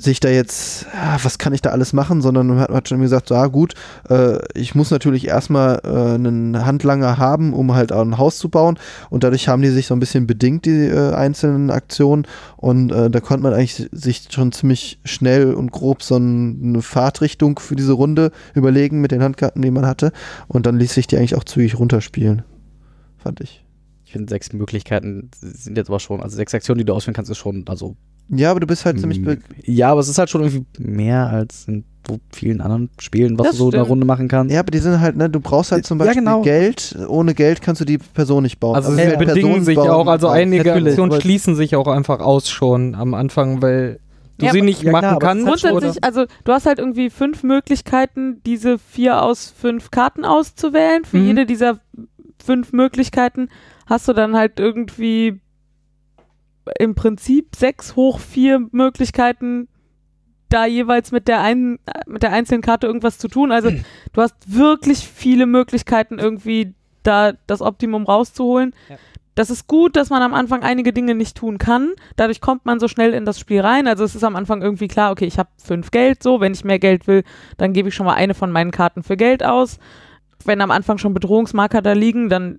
sich da jetzt, ah, was kann ich da alles machen, sondern hat, hat schon gesagt, so, ah gut, äh, ich muss natürlich erstmal äh, einen Handlanger haben, um halt auch ein Haus zu bauen und dadurch haben die sich so ein bisschen bedingt, die äh, einzelnen Aktionen und äh, da konnte man eigentlich sich schon ziemlich schnell und grob so ein, eine Fahrtrichtung für diese Runde überlegen mit den Handkarten, die man hatte und dann ließ sich die eigentlich auch zügig runterspielen, fand ich. Ich finde, sechs Möglichkeiten sind jetzt aber schon, also sechs Aktionen, die du ausführen kannst, ist schon, also. Ja, aber du bist halt ziemlich be Ja, aber es ist halt schon irgendwie mehr als in vielen anderen Spielen, was Das du so in einer stimmt. Runde machen kannst. Ja, aber die sind halt, ne, du brauchst halt zum Ja, Beispiel genau. Geld. Ohne Geld kannst du die Person nicht bauen. Also Aber sie du bedingen Personen sich bauen auch, also einige Aktionen schließen sich auch einfach aus schon am Anfang, weil du Ja, sie nicht ja, machen klar, aber kannst. halt Grundsätzlich, also du hast halt irgendwie fünf Möglichkeiten, diese vier aus fünf Karten auszuwählen. Für Mhm. jede dieser fünf Möglichkeiten hast du dann halt irgendwie im Prinzip sechs hoch vier Möglichkeiten, da jeweils mit der einen, mit der einzelnen Karte irgendwas zu tun. Also du hast wirklich viele Möglichkeiten, irgendwie da das Optimum rauszuholen. Ja. Das ist gut, dass man am Anfang einige Dinge nicht tun kann. Dadurch kommt man so schnell in das Spiel rein. Also es ist am Anfang irgendwie klar, okay, ich habe fünf Geld, so, wenn ich mehr Geld will, dann gebe ich schon mal eine von meinen Karten für Geld aus. Wenn am Anfang schon Bedrohungsmarker da liegen, dann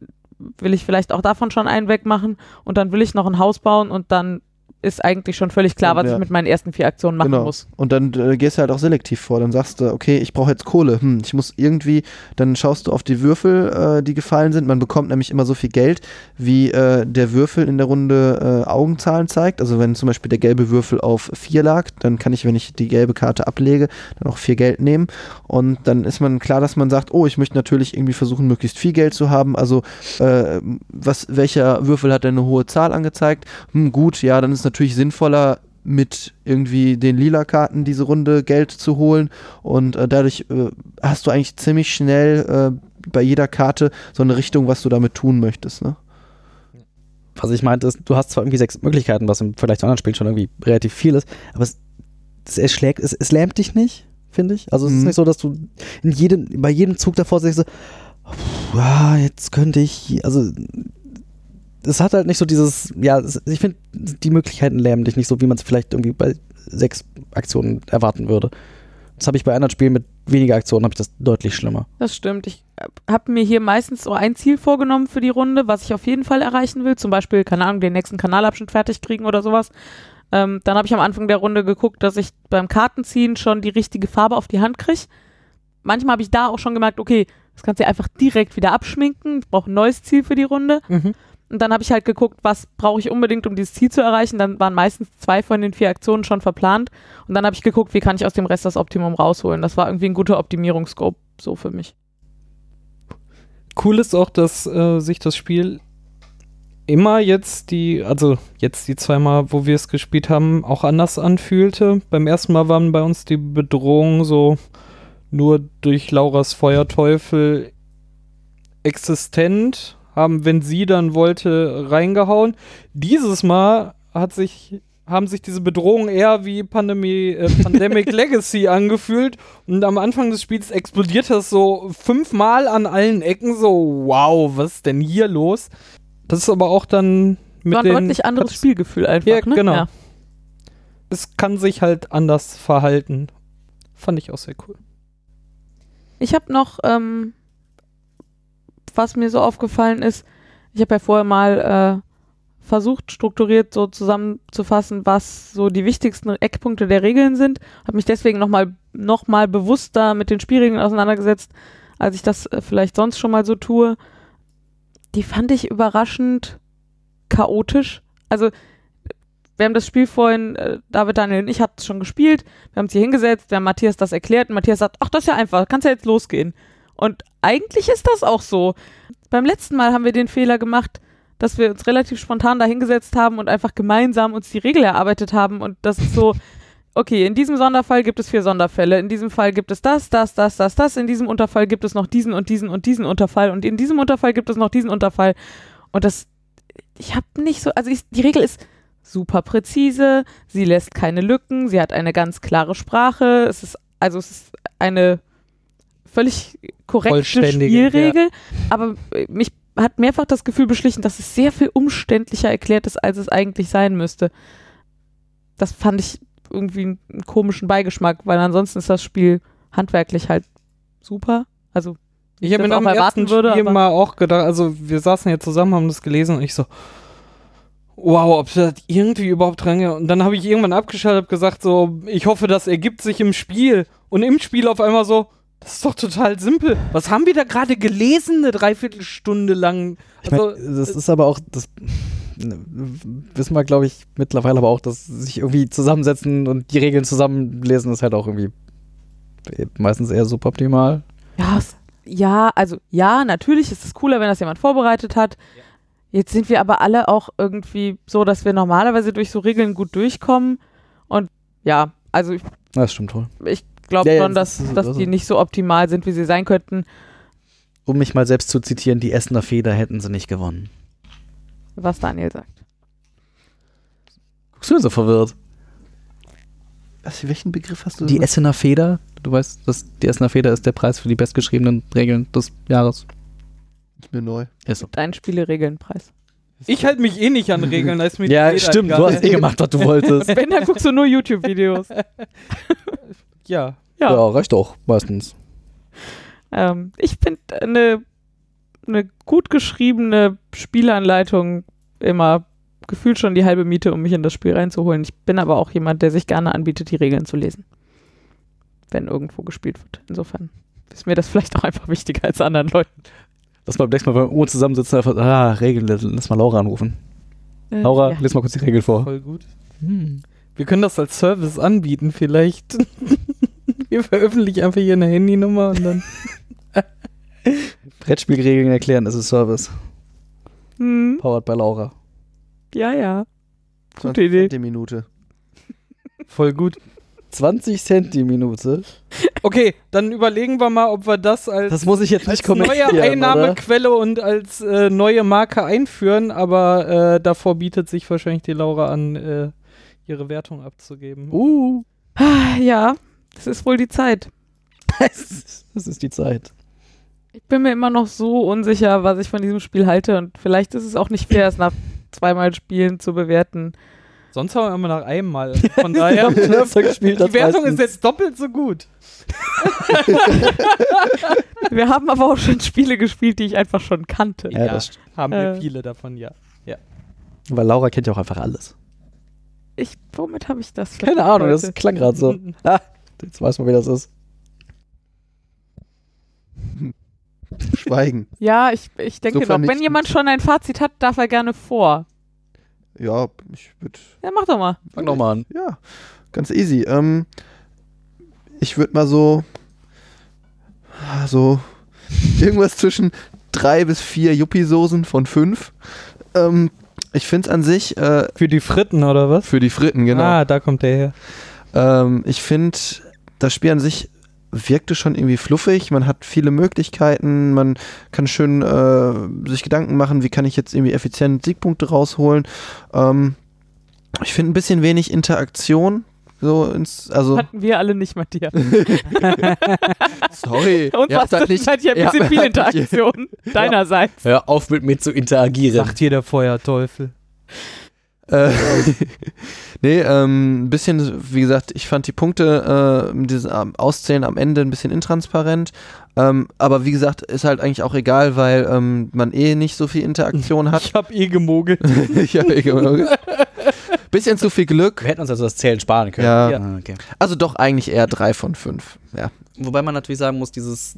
will ich vielleicht auch davon schon einen wegmachen und dann will ich noch ein Haus bauen und dann ist eigentlich schon völlig klar, was Ja. ich mit meinen ersten vier Aktionen machen Genau. muss. Und dann äh, gehst du halt auch selektiv vor. Dann sagst du, okay, ich brauche jetzt Kohle. Hm, ich muss irgendwie, dann schaust du auf die Würfel, äh, die gefallen sind. Man bekommt nämlich immer so viel Geld, wie äh, der Würfel in der Runde äh, Augenzahlen zeigt. Also wenn zum Beispiel der gelbe Würfel auf vier lag, dann kann ich, wenn ich die gelbe Karte ablege, dann auch vier Geld nehmen. Und dann ist man klar, dass man sagt, oh, ich möchte natürlich irgendwie versuchen, möglichst viel Geld zu haben. Also äh, was, welcher Würfel hat denn eine hohe Zahl angezeigt? Hm, gut, ja, dann ist es natürlich sinnvoller, mit irgendwie den lila Karten diese Runde Geld zu holen und äh, dadurch äh, hast du eigentlich ziemlich schnell äh, bei jeder Karte so eine Richtung, was du damit tun möchtest. Ne? Was ich meinte, ist, du hast zwar irgendwie sechs Möglichkeiten, was im Vergleich zu anderen Spielen schon irgendwie relativ viel ist, aber es, es erschlägt, es, es lähmt dich nicht, finde ich. Also es ist Mhm. nicht so, dass du in jedem, bei jedem Zug davor sagst, so, "Puh, ja, jetzt könnte ich, also es hat halt nicht so dieses, ja, ich finde, die Möglichkeiten lähmen dich nicht so, wie man es vielleicht irgendwie bei sechs Aktionen erwarten würde. Das habe ich bei anderen Spielen mit weniger Aktionen, habe ich das deutlich schlimmer. Das stimmt. Ich habe mir hier meistens so ein Ziel vorgenommen für die Runde, was ich auf jeden Fall erreichen will. Zum Beispiel, keine Ahnung, den nächsten Kanalabschnitt fertig kriegen oder sowas. Ähm, dann habe ich am Anfang der Runde geguckt, dass ich beim Kartenziehen schon die richtige Farbe auf die Hand kriege. Manchmal habe ich da auch schon gemerkt, okay, das kannst du einfach direkt wieder abschminken. Ich brauche ein neues Ziel für die Runde. Mhm. Und dann habe ich halt geguckt, was brauche ich unbedingt, um dieses Ziel zu erreichen. Dann waren meistens zwei von den vier Aktionen schon verplant. Und dann habe ich geguckt, wie kann ich aus dem Rest das Optimum rausholen. Das war irgendwie ein guter Optimierungsscope so für mich. Cool ist auch, dass äh, sich das Spiel immer jetzt die, also jetzt die zweimal, wo wir es gespielt haben, auch anders anfühlte. Beim ersten Mal waren bei uns die Bedrohungen so nur durch Lauras Feuerteufel existent, haben, wenn sie dann wollte, reingehauen. Dieses Mal hat sich haben sich diese Bedrohungen eher wie Pandemie, äh, Pandemic Legacy angefühlt. Und am Anfang des Spiels explodiert das so fünfmal an allen Ecken. So, wow, was ist denn hier los? Das ist aber auch dann mit War ein deutlich anderes Spielgefühl einfach, Ja, ne? genau. Ja. Es kann sich halt anders verhalten. Fand ich auch sehr cool. Ich habe noch, ähm, was mir so aufgefallen ist, ich habe ja vorher mal äh, versucht, strukturiert so zusammenzufassen, was so die wichtigsten Eckpunkte der Regeln sind. Habe mich deswegen nochmal noch mal bewusster mit den Spielregeln auseinandergesetzt, als ich das äh, vielleicht sonst schon mal so tue. Die fand ich überraschend chaotisch. Also wir haben das Spiel vorhin, äh, David, Daniel und ich hatten es schon gespielt. Wir haben es hier hingesetzt, wir haben Matthias das erklärt und Matthias sagt, ach, das ist ja einfach, kannst ja jetzt losgehen. Und eigentlich ist das auch so. Beim letzten Mal haben wir den Fehler gemacht, dass wir uns relativ spontan da hingesetzt haben und einfach gemeinsam uns die Regel erarbeitet haben. Und das ist so, okay, in diesem Sonderfall gibt es vier Sonderfälle, in diesem Fall gibt es das, das, das, das, das, in diesem Unterfall gibt es noch diesen und diesen und diesen Unterfall. Und in diesem Unterfall gibt es noch diesen Unterfall. Und das, ich habe nicht so, also ich, die Regel ist super präzise, sie lässt keine Lücken, sie hat eine ganz klare Sprache, es ist, also es ist eine völlig korrekte Spielregel, aber äh, mich hat mehrfach das Gefühl beschlichen, dass es sehr viel umständlicher erklärt ist, als es eigentlich sein müsste. Das fand ich irgendwie einen, komischen Beigeschmack, weil ansonsten ist das Spiel handwerklich halt super. Also Ich habe mir auch erwarten würde, Spiel aber- mal auch gedacht, also wir saßen ja zusammen, haben das gelesen und ich so, wow, ob das irgendwie überhaupt dran Und dann habe ich irgendwann abgeschaltet, hab gesagt so, ich hoffe, das ergibt sich im Spiel. Und im Spiel auf einmal so, das ist doch total simpel. Was haben wir da gerade gelesen, eine Dreiviertelstunde lang? Ich mein, Also, das ist aber auch, das ne, wissen wir, glaube ich, mittlerweile aber auch, dass sich irgendwie zusammensetzen und die Regeln zusammenlesen ist halt auch irgendwie meistens eher suboptimal. Ja, ja, also ja, natürlich ist es cooler, wenn das jemand vorbereitet hat. Jetzt sind wir aber alle auch irgendwie so, dass wir normalerweise durch so Regeln gut durchkommen. Und ja, also ich, Das stimmt wohl. ich glaube Ja, ja, schon, das dass, dass also- die nicht so optimal sind, wie sie sein könnten. Um mich mal selbst zu zitieren, die Essener Feder hätten sie nicht gewonnen. Was Daniel sagt. Guckst du so verwirrt? Was, welchen Begriff hast du? Die Essener Feder, du weißt, dass die Essener Feder ist der Preis für die bestgeschriebenen Regeln des Jahres. ist mir neu. Ist so. Dein Spieleregelnpreis. ich halte mich eh nicht an Regeln. Da ist mir die Ja, stimmt, du hast eh gemacht, was du wolltest. Wenn, dann guckst du nur YouTube-Videos. Ja, Ja. ja, reicht doch, meistens. Ähm, ich finde eine, eine gut geschriebene Spielanleitung immer gefühlt schon die halbe Miete, um mich in das Spiel reinzuholen. Ich bin aber auch jemand, der sich gerne anbietet, die Regeln zu lesen. Wenn irgendwo gespielt wird. Insofern ist mir das vielleicht auch einfach wichtiger als anderen Leuten. Lass mal beim nächsten Mal beim Uhr zusammensitzen, einfach, ah, Regeln, lass mal Laura anrufen. Äh, Laura, ja. lies mal kurz die Regel vor. voll gut. Wir können das als Service anbieten, vielleicht. Wir veröffentlichen einfach hier eine Handynummer und dann. Brettspielregeln erklären, das ist Service. Hm, Powered by Laura. ja, ja. 20 Idee. Cent die Minute. Voll gut. 20 Cent die Minute. Okay, dann überlegen wir mal, ob wir das als, Das muss ich jetzt nicht neue? Einnahmequelle und als äh, neue Marke einführen, aber äh, davor bietet sich wahrscheinlich die Laura an, äh, ihre Wertung abzugeben. Uh, Ah, Ja, das ist wohl die Zeit. das ist, das ist die Zeit. Ich bin mir immer noch so unsicher, was ich von diesem Spiel halte und vielleicht ist es auch nicht fair, es nach zweimal Spielen zu bewerten. Sonst haben wir immer nach einem Mal. Von daher, Öfter gespielt die Wertung ist meistens. jetzt doppelt so gut. Wir haben aber auch schon Spiele gespielt, die ich einfach schon kannte. Ja, Ja. das stimmt. Haben wir Äh. viele davon, ja. Weil Laura kennt ja auch einfach alles. Ich, womit habe ich das? Keine Ahnung, das heute? klang gerade so. Ah, jetzt weiß man, wie das ist. Schweigen. Ja, ich, ich denke So doch, wenn jemand schon ein Fazit hat, darf er gerne vor. Ja, ich würde. Ja, mach doch mal. Fang doch mal an. Ja, ganz easy. Ähm, ich würde mal so. So. Irgendwas zwischen drei bis vier Yuppie-Soßen von fünf. Ähm, Ich finde es an sich äh, Für die Fritten oder was? für die Fritten, genau. Ah, da kommt der her. Ähm, ich finde, das Spiel an sich wirkte schon irgendwie fluffig. Man hat viele Möglichkeiten. Man kann schön äh, sich Gedanken machen, wie kann ich jetzt irgendwie effizient Siegpunkte rausholen. Ähm, ich finde ein bisschen wenig Interaktion. So ins, also Hatten wir alle nicht, Matthias. sorry, Und was halt nicht, seid ihr ein bisschen viel Interaktion deinerseits. Hör auf mit mir zu interagieren. Sagt hier der Feuerteufel. Äh, nee, ähm, ein bisschen, wie gesagt, ich fand die Punkte, äh, dieses ähm, Auszählen am Ende ein bisschen intransparent. Ähm, aber wie gesagt, ist halt eigentlich auch egal, weil ähm, man eh nicht so viel Interaktion hat. Ich hab eh gemogelt. ich hab eh ge- bisschen zu viel Glück. Wir hätten uns also das Zählen sparen können. Ja. Ah, okay. Also doch eigentlich eher drei von fünf. Ja. Wobei man natürlich sagen muss, dieses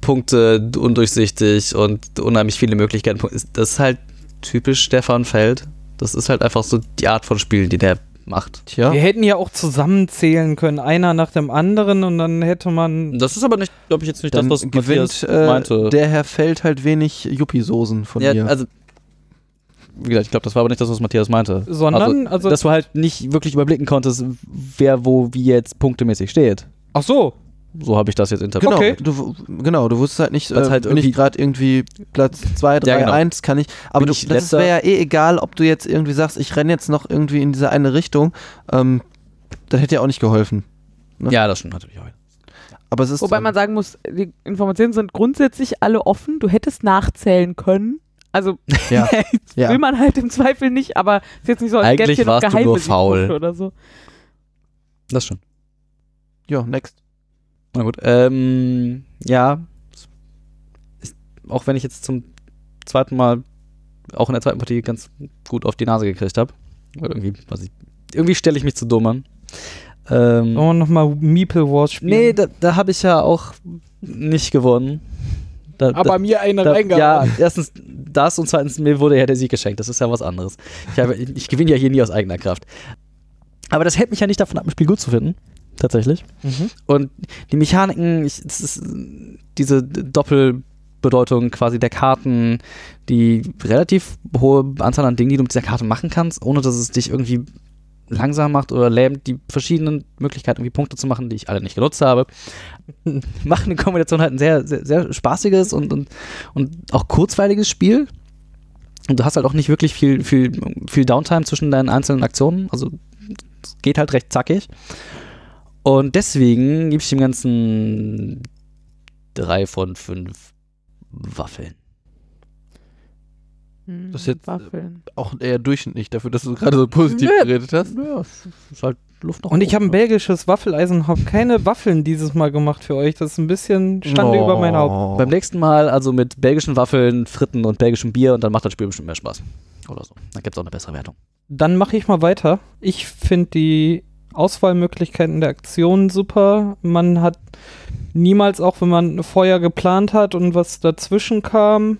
Punkte undurchsichtig und unheimlich viele Möglichkeiten, ist- das ist halt typisch Stefan Feld. Das ist halt einfach so die Art von Spielen, die der macht. Tja. Wir hätten ja auch zusammenzählen können, einer nach dem anderen und dann hätte man. Das ist aber nicht, glaube ich, jetzt nicht Dann das, was gewinnt Matthias äh, meinte. der Herr Feld halt wenig Yuppie-Soßen von ja, mir. also, wie gesagt, ich glaube, das war aber nicht das, was Matthias meinte. Sondern, also- dass du halt nicht wirklich überblicken konntest, wer wo wie jetzt punktemäßig steht. Ach so. So habe ich das jetzt interpretiert. Genau, Okay. du, genau, du wusstest halt nicht, äh, halt bin ich gerade irgendwie Platz 2, 3, Ja, genau. 1, kann ich. Aber du, ich das wäre ja eh egal, ob du jetzt irgendwie sagst, ich renne jetzt noch irgendwie in diese eine Richtung. Ähm, das hätte ja auch nicht geholfen. Ja, das stimmt natürlich auch. Aber es ist. Wobei man sagen muss, die Informationen sind grundsätzlich alle offen. Du hättest nachzählen können. Also Ja. ja. will man halt im Zweifel nicht, aber ist jetzt nicht so, als Eigentlich warst du nur faul. Oder so. Das stimmt. ja, next. Na gut. Ähm, ja. Ist, auch wenn ich jetzt zum zweiten Mal, auch in der zweiten Partie, ganz gut auf die Nase gekriegt habe. Irgendwie, ich, irgendwie stelle ich mich zu dumm an. Ähm, Wollen wir nochmal Meeple Wars spielen? nee, da, da habe ich ja auch nicht gewonnen. Da, aber mir eine da, reingehauen. Ja, erstens das und zweitens mir wurde ja der Sieg geschenkt. Das ist ja was anderes. Ich, habe, ich, ich gewinne ja hier nie aus eigener Kraft. Aber das hält mich ja nicht davon ab, ein Spiel gut zu finden. Tatsächlich. Mhm. Und die Mechaniken, ich, diese Doppelbedeutung quasi der Karten, die relativ hohe Anzahl an Dingen, die du mit dieser Karte machen kannst, ohne dass es dich irgendwie langsam macht oder lähmt, die verschiedenen Möglichkeiten, irgendwie Punkte zu machen, die ich alle nicht genutzt habe, machen in Kombination halt ein sehr, sehr, sehr spaßiges und, und, und auch kurzweiliges Spiel. Und du hast halt auch nicht wirklich viel, viel, viel Downtime zwischen deinen einzelnen Aktionen. Also es geht halt recht zackig. Und deswegen gebe ich dem Ganzen drei von fünf Waffeln. Hm, Das ist jetzt- Waffeln. Auch eher durchschnittlich dafür, dass du gerade so positiv Nee. geredet hast. Ja, ist halt Luft nach Und ich oben, habe ein ne? belgisches Waffeleisen und habe keine Waffeln dieses Mal gemacht für euch. Das ist ein bisschen Stande Oh. über mein Haupt. Beim nächsten Mal also mit belgischen Waffeln, Fritten und belgischem Bier und dann macht das Spiel bestimmt mehr Spaß. Oder so. Dann gibt es auch eine bessere Wertung. Dann mache ich mal weiter. Ich finde die Auswahlmöglichkeiten der Aktionen super. Man hat niemals, auch wenn man vorher geplant hat und was dazwischen kam,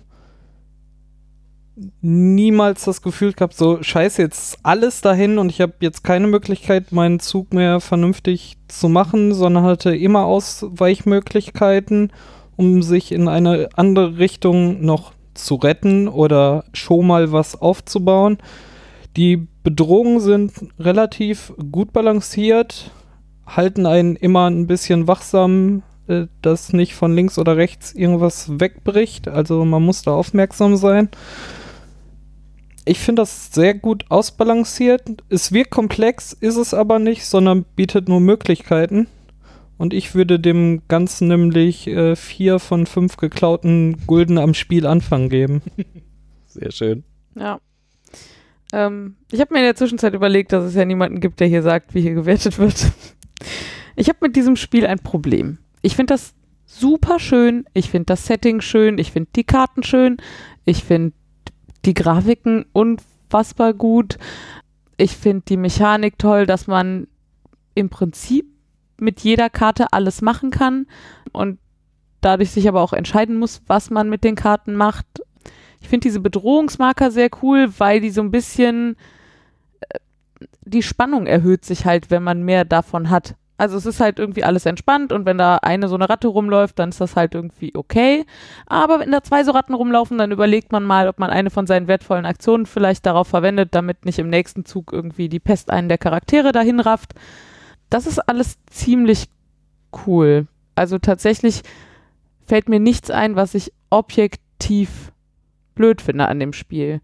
niemals das Gefühl gehabt, so scheiße, jetzt alles dahin und ich habe jetzt keine Möglichkeit, meinen Zug mehr vernünftig zu machen, sondern hatte immer Ausweichmöglichkeiten, um sich in eine andere Richtung noch zu retten oder schon mal was aufzubauen. Die Bedrohungen sind relativ gut balanciert, halten einen immer ein bisschen wachsam, äh, dass nicht von links oder rechts irgendwas wegbricht. Also man muss da aufmerksam sein. Ich finde das sehr gut ausbalanciert. Es wirkt komplex, ist es aber nicht, sondern bietet nur Möglichkeiten. Und ich würde dem Ganzen nämlich äh, vier von fünf geklauten Gulden am Spiel Anfang geben. Sehr schön. Ja. Ähm, ich habe mir in der Zwischenzeit überlegt, dass es ja niemanden gibt, der hier sagt, wie hier gewertet wird. Ich habe mit diesem Spiel ein Problem. Ich finde das super schön. Ich finde das Setting schön. Ich finde die Karten schön. Ich finde die Grafiken unfassbar gut. Ich finde die Mechanik toll, dass man im Prinzip mit jeder Karte alles machen kann und dadurch sich aber auch entscheiden muss, was man mit den Karten macht. Ich finde diese Bedrohungsmarker sehr cool, weil die so ein bisschen äh, die Spannung erhöht sich halt, wenn man mehr davon hat. Also es ist halt irgendwie alles entspannt und wenn da eine so eine Ratte rumläuft, dann ist das halt irgendwie okay. Aber wenn da zwei so Ratten rumlaufen, dann überlegt man mal, ob man eine von seinen wertvollen Aktionen vielleicht darauf verwendet, damit nicht im nächsten Zug irgendwie die Pest einen der Charaktere dahin rafft. Das ist alles ziemlich cool. Also tatsächlich fällt mir nichts ein, was ich objektiv blöd finde an dem Spiel.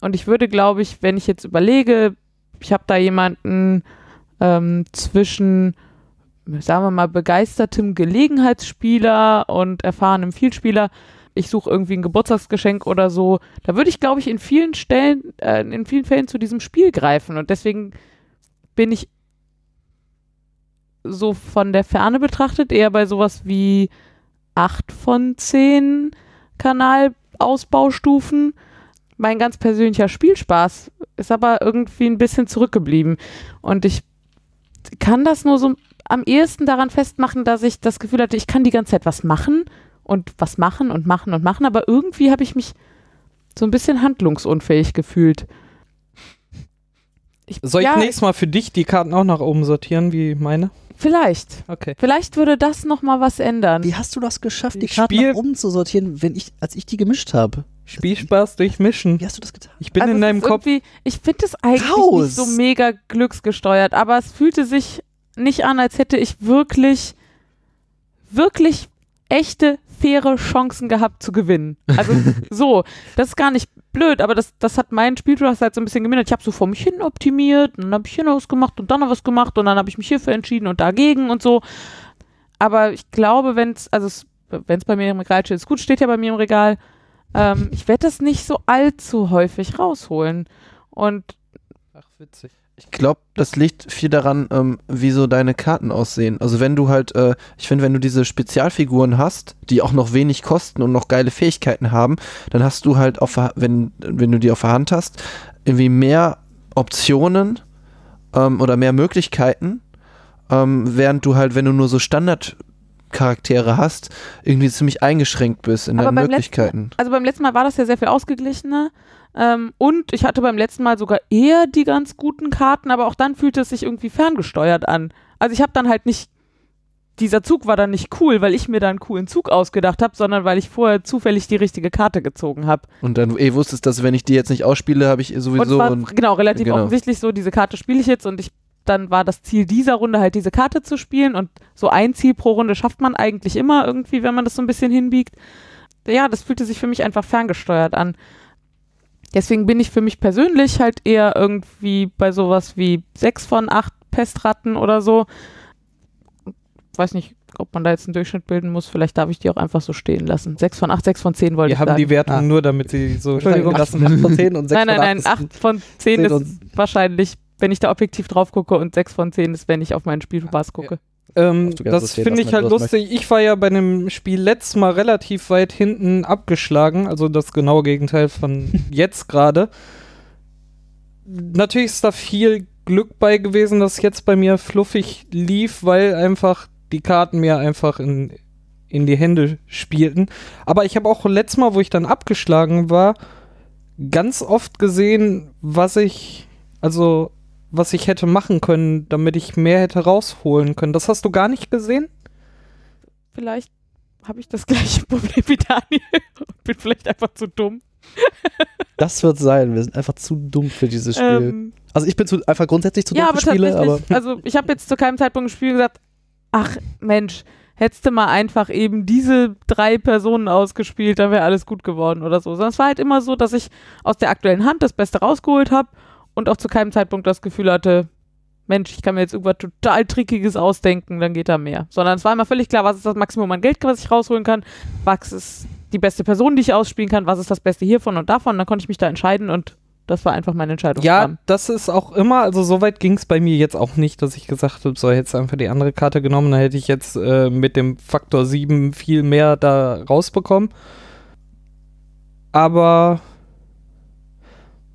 Und ich würde, glaube ich, wenn ich jetzt überlege, ich habe da jemanden ähm, zwischen, sagen wir mal, begeistertem Gelegenheitsspieler und erfahrenem Vielspieler, ich suche irgendwie ein Geburtstagsgeschenk oder so, da würde ich, glaube ich, in vielen Stellen, äh, in vielen Fällen zu diesem Spiel greifen. Und deswegen bin ich so von der Ferne betrachtet eher bei sowas wie 8 von 10 Kanalausbaustufen. Mein ganz persönlicher Spielspaß ist aber irgendwie ein bisschen zurückgeblieben. Und ich kann das nur so am ehesten daran festmachen, dass ich das Gefühl hatte, ich kann die ganze Zeit was machen und was machen und machen und machen, aber irgendwie habe ich mich so ein bisschen handlungsunfähig gefühlt. Ich, Soll ich ja, nächstes Mal für dich die Karten auch nach oben sortieren, wie meine? Vielleicht. Okay. Vielleicht würde das noch mal was ändern. Wie hast du das geschafft, die Karten Spiel nach oben zu sortieren, wenn ich, als ich die gemischt habe? Spielspaß durch Mischen. Wie hast du das getan? Ich bin also in deinem Kopf. Ich finde es eigentlich Raus. nicht so mega glücksgesteuert, aber es fühlte sich nicht an, als hätte ich wirklich, wirklich echte, faire Chancen gehabt zu gewinnen. Also so, das ist gar nicht blöd, aber das, das hat mein Spielplatz halt so ein bisschen gemindert. Ich habe so vor mich hin optimiert und dann habe ich hier noch was gemacht und dann noch was gemacht und dann habe ich mich hierfür entschieden und dagegen und so. Aber ich glaube, wenn es, also wenn es bei mir im Regal steht, ist gut, steht ja bei mir im Regal, ähm, ich werde das nicht so allzu häufig rausholen. Und. Ach, witzig. Ich glaube, das liegt viel daran, ähm, wie so deine Karten aussehen. Also wenn du halt, äh, ich finde, wenn du diese Spezialfiguren hast, die auch noch wenig kosten und noch geile Fähigkeiten haben, dann hast du halt, auf, wenn, wenn du die auf der Hand hast, irgendwie mehr Optionen ähm, oder mehr Möglichkeiten, ähm, während du halt, wenn du nur so Standard Charaktere hast, irgendwie ziemlich eingeschränkt bist in Aber deinen Möglichkeiten. Letzten, also beim letzten Mal war das ja sehr viel ausgeglichener. Ähm, und ich hatte beim letzten Mal sogar eher die ganz guten Karten, aber auch dann fühlte es sich irgendwie ferngesteuert an. Also ich habe dann halt nicht, dieser Zug war dann nicht cool, weil ich mir da einen coolen Zug ausgedacht habe, sondern weil ich vorher zufällig die richtige Karte gezogen habe. Und dann eh wusstest, dass wenn ich die jetzt nicht ausspiele, habe ich sowieso. Und war, und genau, relativ genau. offensichtlich so, diese Karte spiele ich jetzt und ich dann war das Ziel dieser Runde halt diese Karte zu spielen und so ein Ziel pro Runde schafft man eigentlich immer irgendwie, wenn man das so ein bisschen hinbiegt. Ja, das fühlte sich für mich einfach ferngesteuert an. Deswegen bin ich für mich persönlich halt eher irgendwie bei sowas wie sechs von acht Pestratten oder so. Weiß nicht, ob man da jetzt einen Durchschnitt bilden muss. Vielleicht darf ich die auch einfach so stehen lassen. Sechs von acht, sechs von zehn wollte Wir ich haben die Wertung ah. nur, damit sie so stehen lassen. Acht von zehn und sechs nein, nein, nein, acht von zehn ist wahrscheinlich wenn ich da objektiv drauf gucke und 6 von 10 ist, wenn ich auf meinen Spielspaß gucke. Ähm, das finde ich halt lustig. Ich war ja bei einem Spiel letztes Mal relativ weit hinten abgeschlagen, also das genaue Gegenteil von jetzt gerade. Natürlich ist da viel Glück bei gewesen, dass jetzt bei mir fluffig lief, weil einfach die Karten mir einfach in, in die Hände spielten. Aber ich habe auch letztes Mal, wo ich dann abgeschlagen war, ganz oft gesehen, was ich, also was ich hätte machen können, damit ich mehr hätte rausholen können. Das hast du gar nicht gesehen? Vielleicht habe ich das gleiche Problem wie Daniel und bin vielleicht einfach zu dumm. das wird sein. Wir sind einfach zu dumm für dieses Spiel. Ähm, also ich bin zu, einfach grundsätzlich zu dumm ja, für Spiele. Aber also ich habe jetzt zu keinem Zeitpunkt im Spiel gesagt, ach Mensch, hättest du mal einfach eben diese drei Personen ausgespielt, dann wäre alles gut geworden oder so. Sondern es war halt immer so, dass ich aus der aktuellen Hand das Beste rausgeholt habe und auch zu keinem Zeitpunkt das Gefühl hatte, Mensch, ich kann mir jetzt irgendwas total Trickiges ausdenken, dann geht da mehr. Sondern es war immer völlig klar, was ist das Maximum an Geld, was ich rausholen kann, was ist die beste Person, die ich ausspielen kann, was ist das Beste hiervon und davon. Dann konnte ich mich da entscheiden und das war einfach meine Entscheidung. Ja, das ist auch immer, also so weit ging es bei mir jetzt auch nicht, dass ich gesagt habe, so hätte einfach die andere Karte genommen, dann hätte ich jetzt äh, mit dem Faktor 7 viel mehr da rausbekommen. Aber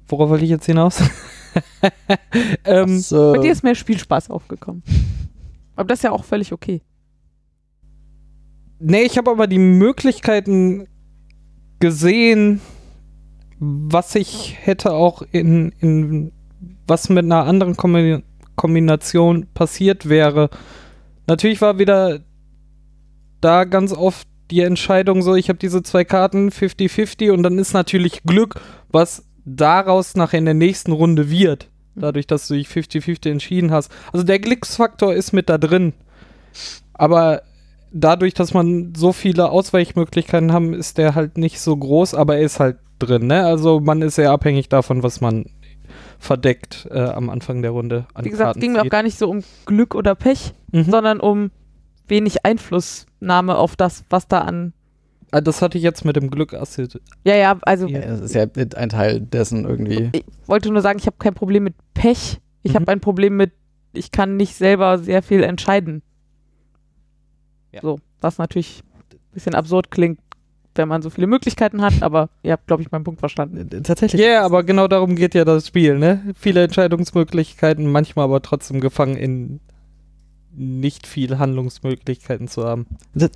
worauf wollte ich jetzt hinaus? ähm, so. Bei dir ist mehr Spielspaß aufgekommen. Aber das ist ja auch völlig okay. Nee, ich habe aber die Möglichkeiten gesehen, was ich hätte auch in, in was mit einer anderen Kombination passiert wäre, Natürlich war wieder da ganz oft die Entscheidung so, ich habe diese zwei Karten 50-50 und dann ist natürlich Glück, was daraus nachher in der nächsten Runde wird. Dadurch, dass du dich 50-50 entschieden hast. Also der Glücksfaktor ist mit da drin. Aber dadurch, dass man so viele Ausweichmöglichkeiten haben, ist der halt nicht so groß, aber er ist halt drin. Ne? Also man ist sehr abhängig davon, was man verdeckt äh, am Anfang der Runde an Wie gesagt, es ging mir auch gar nicht so um Glück oder Pech, Mhm. sondern um wenig Einflussnahme auf das, was da an. Ah, das hatte ich jetzt mit dem Glück assoziiert. Ja, ja, also Ja. Das ist ja ein Teil dessen irgendwie. ich wollte nur sagen, ich habe kein Problem mit Pech. Ich Mhm. habe ein Problem mit, ich kann nicht selber sehr viel entscheiden. Ja. So, was natürlich ein bisschen absurd klingt, wenn man so viele Möglichkeiten hat, aber ihr habt, glaube ich, meinen Punkt verstanden. Äh, Tatsächlich. Ja, aber genau darum geht ja das Spiel, ne? Viele Entscheidungsmöglichkeiten, manchmal aber trotzdem gefangen in nicht viel Handlungsmöglichkeiten zu haben.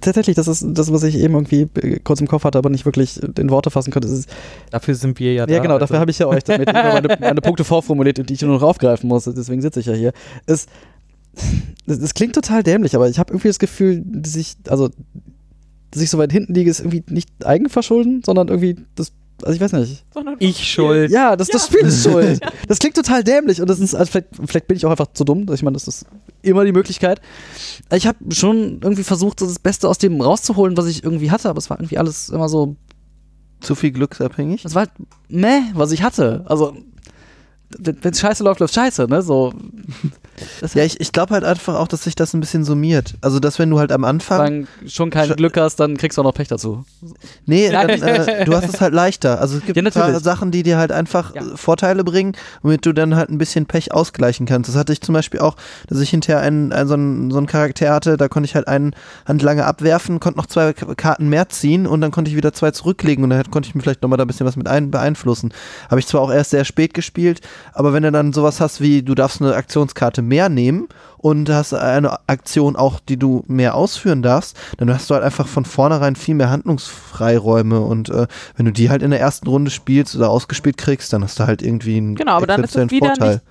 Tatsächlich, das ist das, was ich eben irgendwie kurz im Kopf hatte, aber nicht wirklich in Worte fassen konnte. Ist, Dafür sind wir ja da. ja, genau, dafür also. habe ich ja euch damit immer meine, meine Punkte vorformuliert, die ich nur noch aufgreifen muss. Deswegen sitze ich ja hier. Es, das, das klingt total dämlich, aber ich habe irgendwie das Gefühl, dass ich, also, dass ich so weit hinten liege, ist irgendwie nicht Eigenverschulden, sondern irgendwie das, also ich weiß nicht. Sondern Ich schuld. Ja, das, das Ja. Spiel ist schuld. Das klingt total dämlich und das ist, also vielleicht, vielleicht bin ich auch einfach zu dumm. Ich meine, das ist immer die Möglichkeit. Ich habe schon irgendwie versucht, so das Beste aus dem rauszuholen, was ich irgendwie hatte, aber es war irgendwie alles immer so, Zu viel glücksabhängig. es war halt meh, was ich hatte. Also, wenn es scheiße läuft, läuft scheiße, ne? So. Ja, ich, ich glaube halt einfach auch, dass sich das ein bisschen summiert. Also, dass wenn du halt am Anfang. dann schon kein Sch- Glück hast, dann kriegst du auch noch Pech dazu. Nee, dann, äh, du hast es halt leichter. Also es gibt Ja, ein paar. Sachen, die dir halt einfach Ja. Vorteile bringen, womit du dann halt ein bisschen Pech ausgleichen kannst. Das hatte ich zum Beispiel auch, dass ich hinterher einen, einen, so, einen so einen Charakter hatte, da konnte ich halt einen Hand lange abwerfen, konnte noch zwei Karten mehr ziehen und dann konnte ich wieder zwei zurücklegen und dann konnte ich mir vielleicht nochmal da ein bisschen was mit ein beeinflussen. Habe ich zwar auch erst sehr spät gespielt, aber wenn du dann sowas hast wie, du darfst eine Aktionskarte mehr nehmen und hast eine Aktion auch, die du mehr ausführen darfst, dann hast du halt einfach von vornherein viel mehr Handlungsfreiräume und äh, wenn du die halt in der ersten Runde spielst oder ausgespielt kriegst, dann hast du halt irgendwie einen Genau, aber dann ist es wieder Vorteil. nicht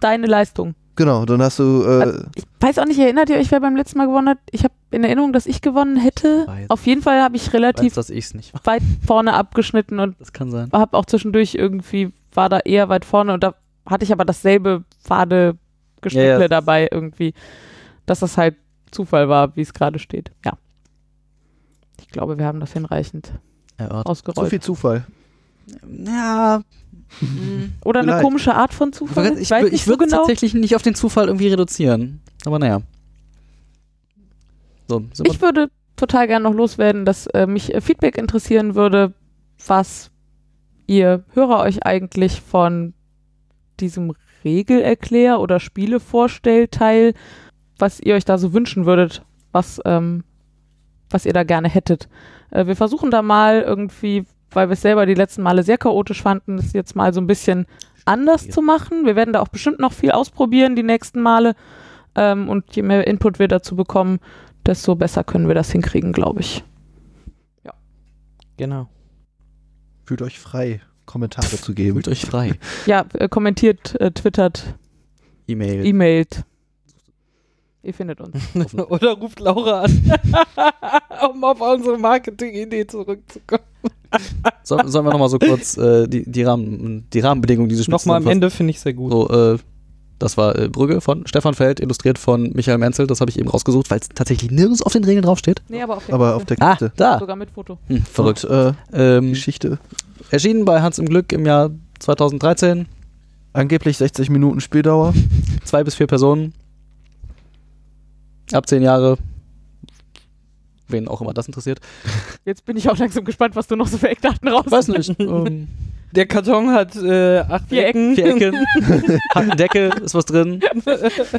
deine Leistung. Genau, dann hast du äh, Also, Ich weiß auch nicht, erinnert ihr euch, wer beim letzten Mal gewonnen hat? Ich habe in Erinnerung, dass ich gewonnen hätte. Weiß. Auf jeden Fall habe ich Weiß, relativ dass ich es nicht war. weit vorne abgeschnitten und Das kann sein. habe auch zwischendurch irgendwie, war da eher weit vorne und da hatte ich aber dasselbe fade Geschmäckle Ja, ja. dabei irgendwie, dass das halt Zufall war, wie es gerade steht. Ja. Ich glaube, wir haben das hinreichend Erörtert. so ausgerollt. viel Zufall. Ja. Oder eine Vielleicht. komische Art von Zufall. Ich, ich, nicht ich würde so genau. tatsächlich nicht auf den Zufall irgendwie reduzieren. Aber naja. So, Ich würde total gerne noch loswerden, dass äh, mich äh, Feedback interessieren würde, was ihr Hörer euch eigentlich von diesem Regelerklär- oder Spielevorstellteil, was ihr euch da so wünschen würdet, was, ähm, was ihr da gerne hättet. Äh, wir versuchen da mal irgendwie, weil wir es selber die letzten Male sehr chaotisch fanden, das jetzt mal so ein bisschen anders zu machen. Wir werden da auch bestimmt noch viel ausprobieren die nächsten Male. Ähm, und je mehr Input wir dazu bekommen, desto besser können wir das hinkriegen, glaube ich. Genau. Fühlt euch frei, Kommentare zu geben. Fühlt euch frei. Ja, äh, kommentiert, äh, twittert, E-Mail. e-mailt. Ihr findet uns. Oder ruft Laura an, um auf unsere Marketing-Idee zurückzukommen. So, sollen wir nochmal so kurz äh, die, die, Rahmen, die Rahmenbedingungen dieses Spiels Nochmal am? Ende finde ich sehr gut. So, äh, das war äh, Brügge von Stefan Feld, illustriert von Michael Menzel. Das habe ich eben rausgesucht, weil es tatsächlich nirgends auf den Regeln draufsteht. Nee, aber auf der, Aber auf der Ah, Kiste. da. sogar mit Foto. Hm, verrückt. Und, Ähm, äh, Geschichte. erschienen bei Hans im Glück im Jahr 2013. Angeblich 60 Minuten Spieldauer. Zwei bis vier Personen. Ab zehn Jahre. Wen auch immer das interessiert. Jetzt bin ich auch langsam gespannt, was du noch so für Eckdaten raus. Weiß nicht. ähm, Der Karton hat äh, acht Vier Ecken. vier Ecken. Hat einen Deckel, ist was drin.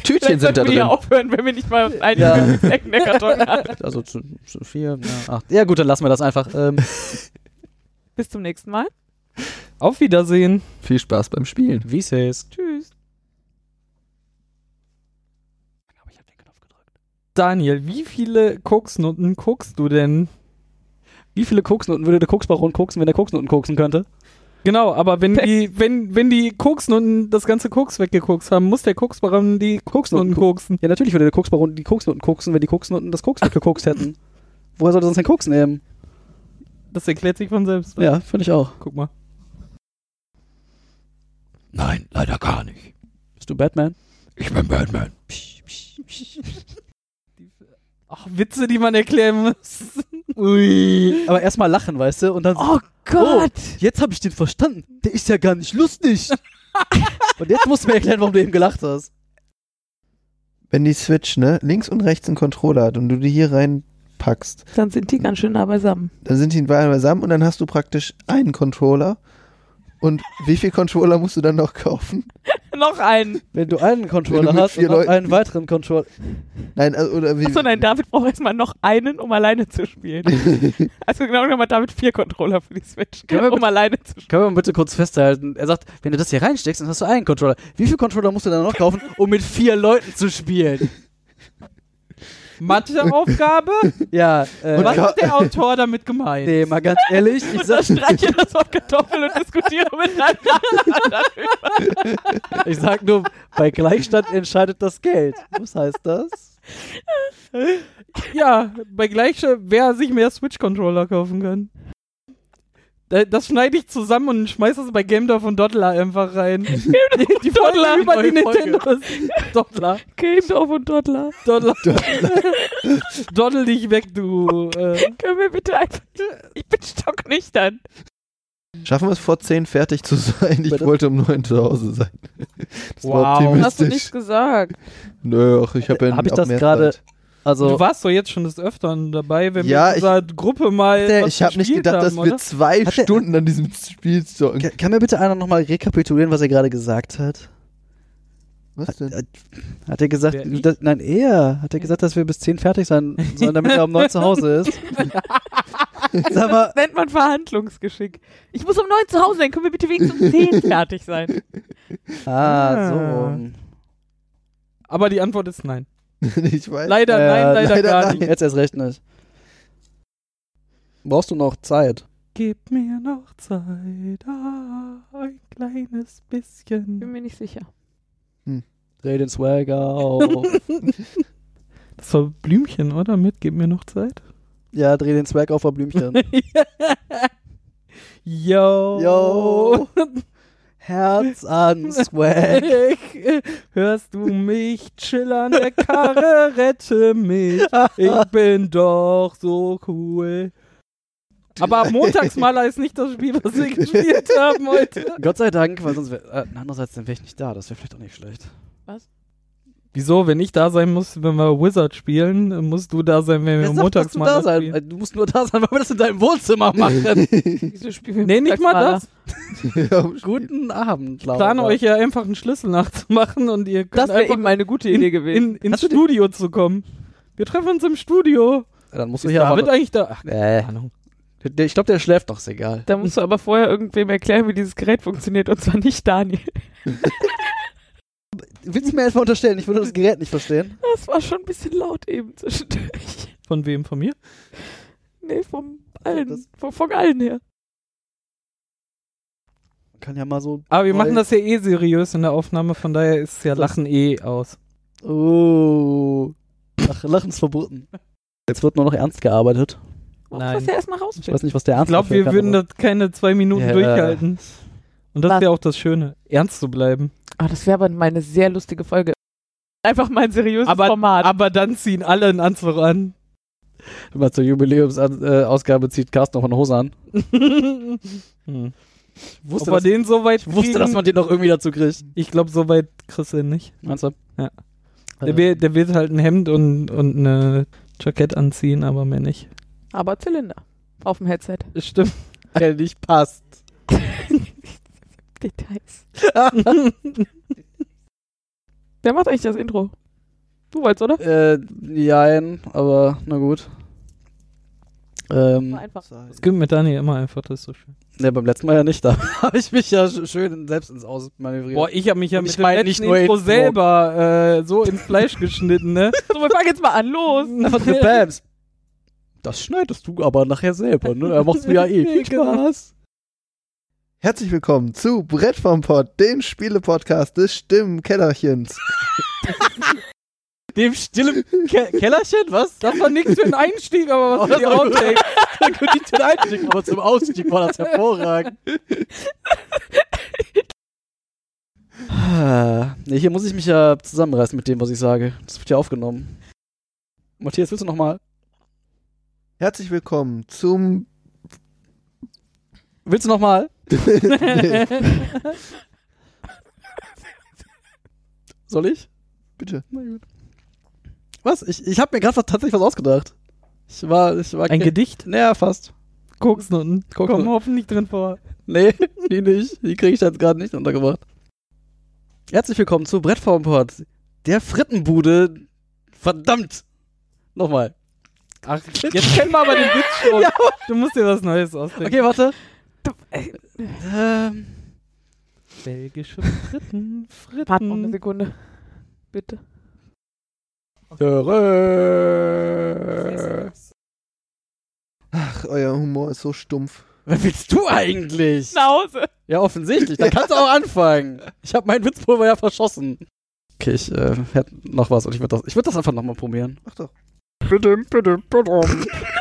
Tütchen sind da wir drin. aufhören, wenn wir nicht mal einen Ja. Ecken der Karton haben. Also zu, zu vier, ja, acht. Ja, gut, dann lassen wir das einfach. Ähm, Bis zum nächsten Mal. Auf Wiedersehen. Viel Spaß beim Spielen. wie says. Tschüss. Ich hab den Knopf gedrückt. Daniel, wie viele Koksnutten guckst du denn? Wie viele Koksnoten würde der Koksbaron koksen, wenn er Koksnoten koksen könnte? Genau, aber wenn die, wenn, wenn die koksen und das ganze Koks weggekokst haben, muss der Koksbaron die Koksnutten koksen. Ja, natürlich würde der Koksbaron die Koksnoten koksen, wenn die Koksnoten das Koks weggekokst hätten. Woher sollte er sonst den Koks nehmen? Das erklärt sich von selbst. Ja, finde ich auch. Guck mal. Nein, leider gar nicht. Bist du Batman? Ich bin Batman. Ach, Witze, die man erklären muss. Ui. Aber erstmal lachen, weißt du? Und dann. Oh Gott! Jetzt habe ich den verstanden. Der ist ja gar nicht lustig. und jetzt musst du mir erklären, warum du eben gelacht hast. Wenn die Switch, ne, links und rechts einen Controller hat und du die hier reinpackst, Dann sind die ganz schön nah beisammen. dann sind die beide beisammen und dann hast du praktisch einen Controller. Und wie viel Controller musst du dann noch kaufen? Noch einen. Wenn du einen Controller du hast vier und noch Leuten- einen weiteren Controller. Nein, also, oder wie? Achso, nein, David braucht erstmal noch einen, um alleine zu spielen. Also genau genommen hat David vier Controller für die Switch, um alleine zu spielen. Können wir mal bitte kurz festhalten? Er sagt, wenn du das hier reinsteckst, dann hast du einen Controller. Wie viele Controller musst du dann noch kaufen, um mit vier Leuten zu spielen? Matheaufgabe? Ja, äh, Was hat der Autor damit gemeint? nee, mal ganz ehrlich, ich sag, Streiche das auf Kartoffeln und diskutiere miteinander. ich sag nur, bei Gleichstand entscheidet das Geld. Was heißt das? Ja, bei gleicher, wer sich mehr Switch-Controller kaufen kann. Da- Das schneide ich zusammen und schmeiß das bei GameDorf und Dottler einfach rein. die, die Dottler, über die neue Folge. Nintendo. Dottler. Gamedorf und Dottler. Dottler. Doddel dich weg, du. Äh, Können wir bitte einfach. Ich bin stocknüchtern. Schaffen wir es vor 10 fertig zu sein? Ich Bitte? wollte um 9 zu Hause sein. Das Wow. war Hast du optimistisch. nichts gesagt? Nö, ach, ich habe ja Hab ich das gerade-. Also, du warst doch jetzt schon des Öfteren dabei, wenn Ja, wir in dieser Gruppe mal. Der, was ich habe nicht gedacht, haben, dass wir oder? zwei Hat der- Stunden an diesem Spiel zocken. kann, kann mir bitte einer nochmal rekapitulieren, was er gerade gesagt hat? Was denn? Hat, hat er gesagt, ich? dass, nein, er, hat er gesagt, dass wir bis 10 fertig sein sollen, damit er um 9 zu Hause ist? Sag mal, Das nennt man Verhandlungsgeschick. Ich muss um neun zu Hause sein. Können wir bitte wenigstens um zehn fertig sein? ah, so. Ah. Aber die Antwort ist nein. ich weiß. Leider, Äh, nein, leider, leider gar nein. nicht. Jetzt erst recht nicht. Brauchst du noch Zeit? Gib mir noch Zeit, ah, ein kleines bisschen. Bin mir nicht sicher. Dreh den Swagger auf. Das war Blümchen, oder? Mit, gib mir noch Zeit. ja, dreh den Swag auf, Blümchen. Yo. Yo. Herz an Swag. Hörst du mich? Chill an der Karre, rette mich. Ich bin doch so cool. Aber Montagsmaler ist nicht das Spiel, was wir gespielt haben heute. Gott sei Dank, weil sonst wäre. Äh, andererseits, dann wäre ich nicht da. Das wäre vielleicht auch nicht schlecht. Wieso, wenn ich da sein muss, wenn wir Wizard spielen, musst du da sein, wenn wir Wer du Montagsmaler sein? spielen? Äh, Du musst nur da sein, weil wir das in deinem Wohnzimmer machen. Wieso spielen wir Nee, nicht mal das. Guten Abend, Ich Laura. plane euch ja einfach einen Schlüssel nachzumachen und ihr könnt Das wäre eben eine gute in, Idee gewesen. in, ins du die- Studio zu kommen. Wir treffen uns im Studio. Ja, Dann musst du Ist hier David aber. eigentlich da? Ach, Äh, keine Ahnung. der- ich glaube, der schläft doch, ist egal. Da musst du aber vorher irgendwem erklären, wie dieses Gerät funktioniert und zwar nicht Daniel. Willst du mir einfach unterstellen? Ich würde das Gerät nicht verstehen. Das war schon ein bisschen laut eben zwischendurch. Von wem? Von mir? Nee, vom allen, von, von allen her. Man kann ja mal so. Aber wir machen das ja eh seriös in der Aufnahme, von daher ist ja Lachen eh aus. Oh. Ach, Lachen ist verboten. Jetzt wird nur noch ernst gearbeitet. Nein. Das ja erstmal Ich rausfinden. weiß nicht, was der Ich Ernst glaube, dafür wir kann, würden aber- das keine zwei Minuten Ja. durchhalten. Und das Was? ist ja auch das Schöne, ernst zu bleiben. Ah, das wäre aber mal eine sehr lustige Folge. Einfach mal ein seriöses Aber, Format. aber dann ziehen alle einen Anzug an. Immer zur Jubiläumsausgabe zieht Carsten noch eine Hose an. hm. Wusste, Ob dass, den so weit ich wusste dass man den noch irgendwie dazu kriegt. Ich glaube, so weit kriegst du ihn nicht. Meinst du? Ja. Äh, Der, wird, der wird halt ein Hemd und, und eine Jackett anziehen, aber mehr nicht. aber Zylinder. Auf dem Headset. Stimmt. der nicht passt. Details. Wer macht eigentlich das Intro? Du wolltest, oder? äh, jein, aber na gut. Ähm, einfach. Das gibt mit Daniel immer einfach, das ist so schön. ne, beim letzten Mal ja nicht. Da habe ich mich ja sch- schön selbst ins Aus manövriert. Boah, ich habe mich ja Und mit ich dem letzten nicht nur Intro selber äh, so ins Fleisch geschnitten, ne? So, wir fangen jetzt mal an. Los. Einfach diese Bams. Das schneidest du aber nachher selber, ne? Er macht's mir ja eh. Viel Genau. Spaß. Herzlich willkommen zu Brett vom Pott, dem Spiele-Podcast des Stimmenkellerchens. Dem stillen Ke Kellerchen, was? Das war nichts für einen Einstieg, aber was Oh, für die das war gut. Outtakes. Gut, die den Einstieg, aber zum Ausstieg war das hervorragend. Ah, nee, hier muss ich mich ja zusammenreißen mit dem, was ich sage. Das wird ja aufgenommen. Matthias, willst du nochmal? Herzlich willkommen zum. Willst du nochmal? nee, Soll ich? bitte. Na gut. Was? Ich, ich habe mir gerade tatsächlich was ausgedacht. Ich war, ich war Ein Gedicht? Naja, fast. Koksnutten. Koksnutten. Kommen hoffentlich drin vor. Nee, die nicht. Die kriege ich jetzt gerade nicht untergebracht. Herzlich willkommen zu Brettformport, der Frittenbude. Verdammt! Nochmal. Ach, jetzt kennen wir aber den Witz schon. Ja. Du musst dir was Neues ausdenken. Okay, warte. Ähm, Belgische Fritten, Fritten. Warte noch eine Sekunde. Bitte. Töre. Ach, euer Humor ist so stumpf. Wer willst du eigentlich? Nach Hause. Ja, offensichtlich. Dann kannst du auch anfangen. Ich habe mein Witzpulver ja verschossen. Okay, ich äh, hätte noch was und ich würde das, ich würd das einfach nochmal probieren. Ach doch. Bitte, bitte, bitte.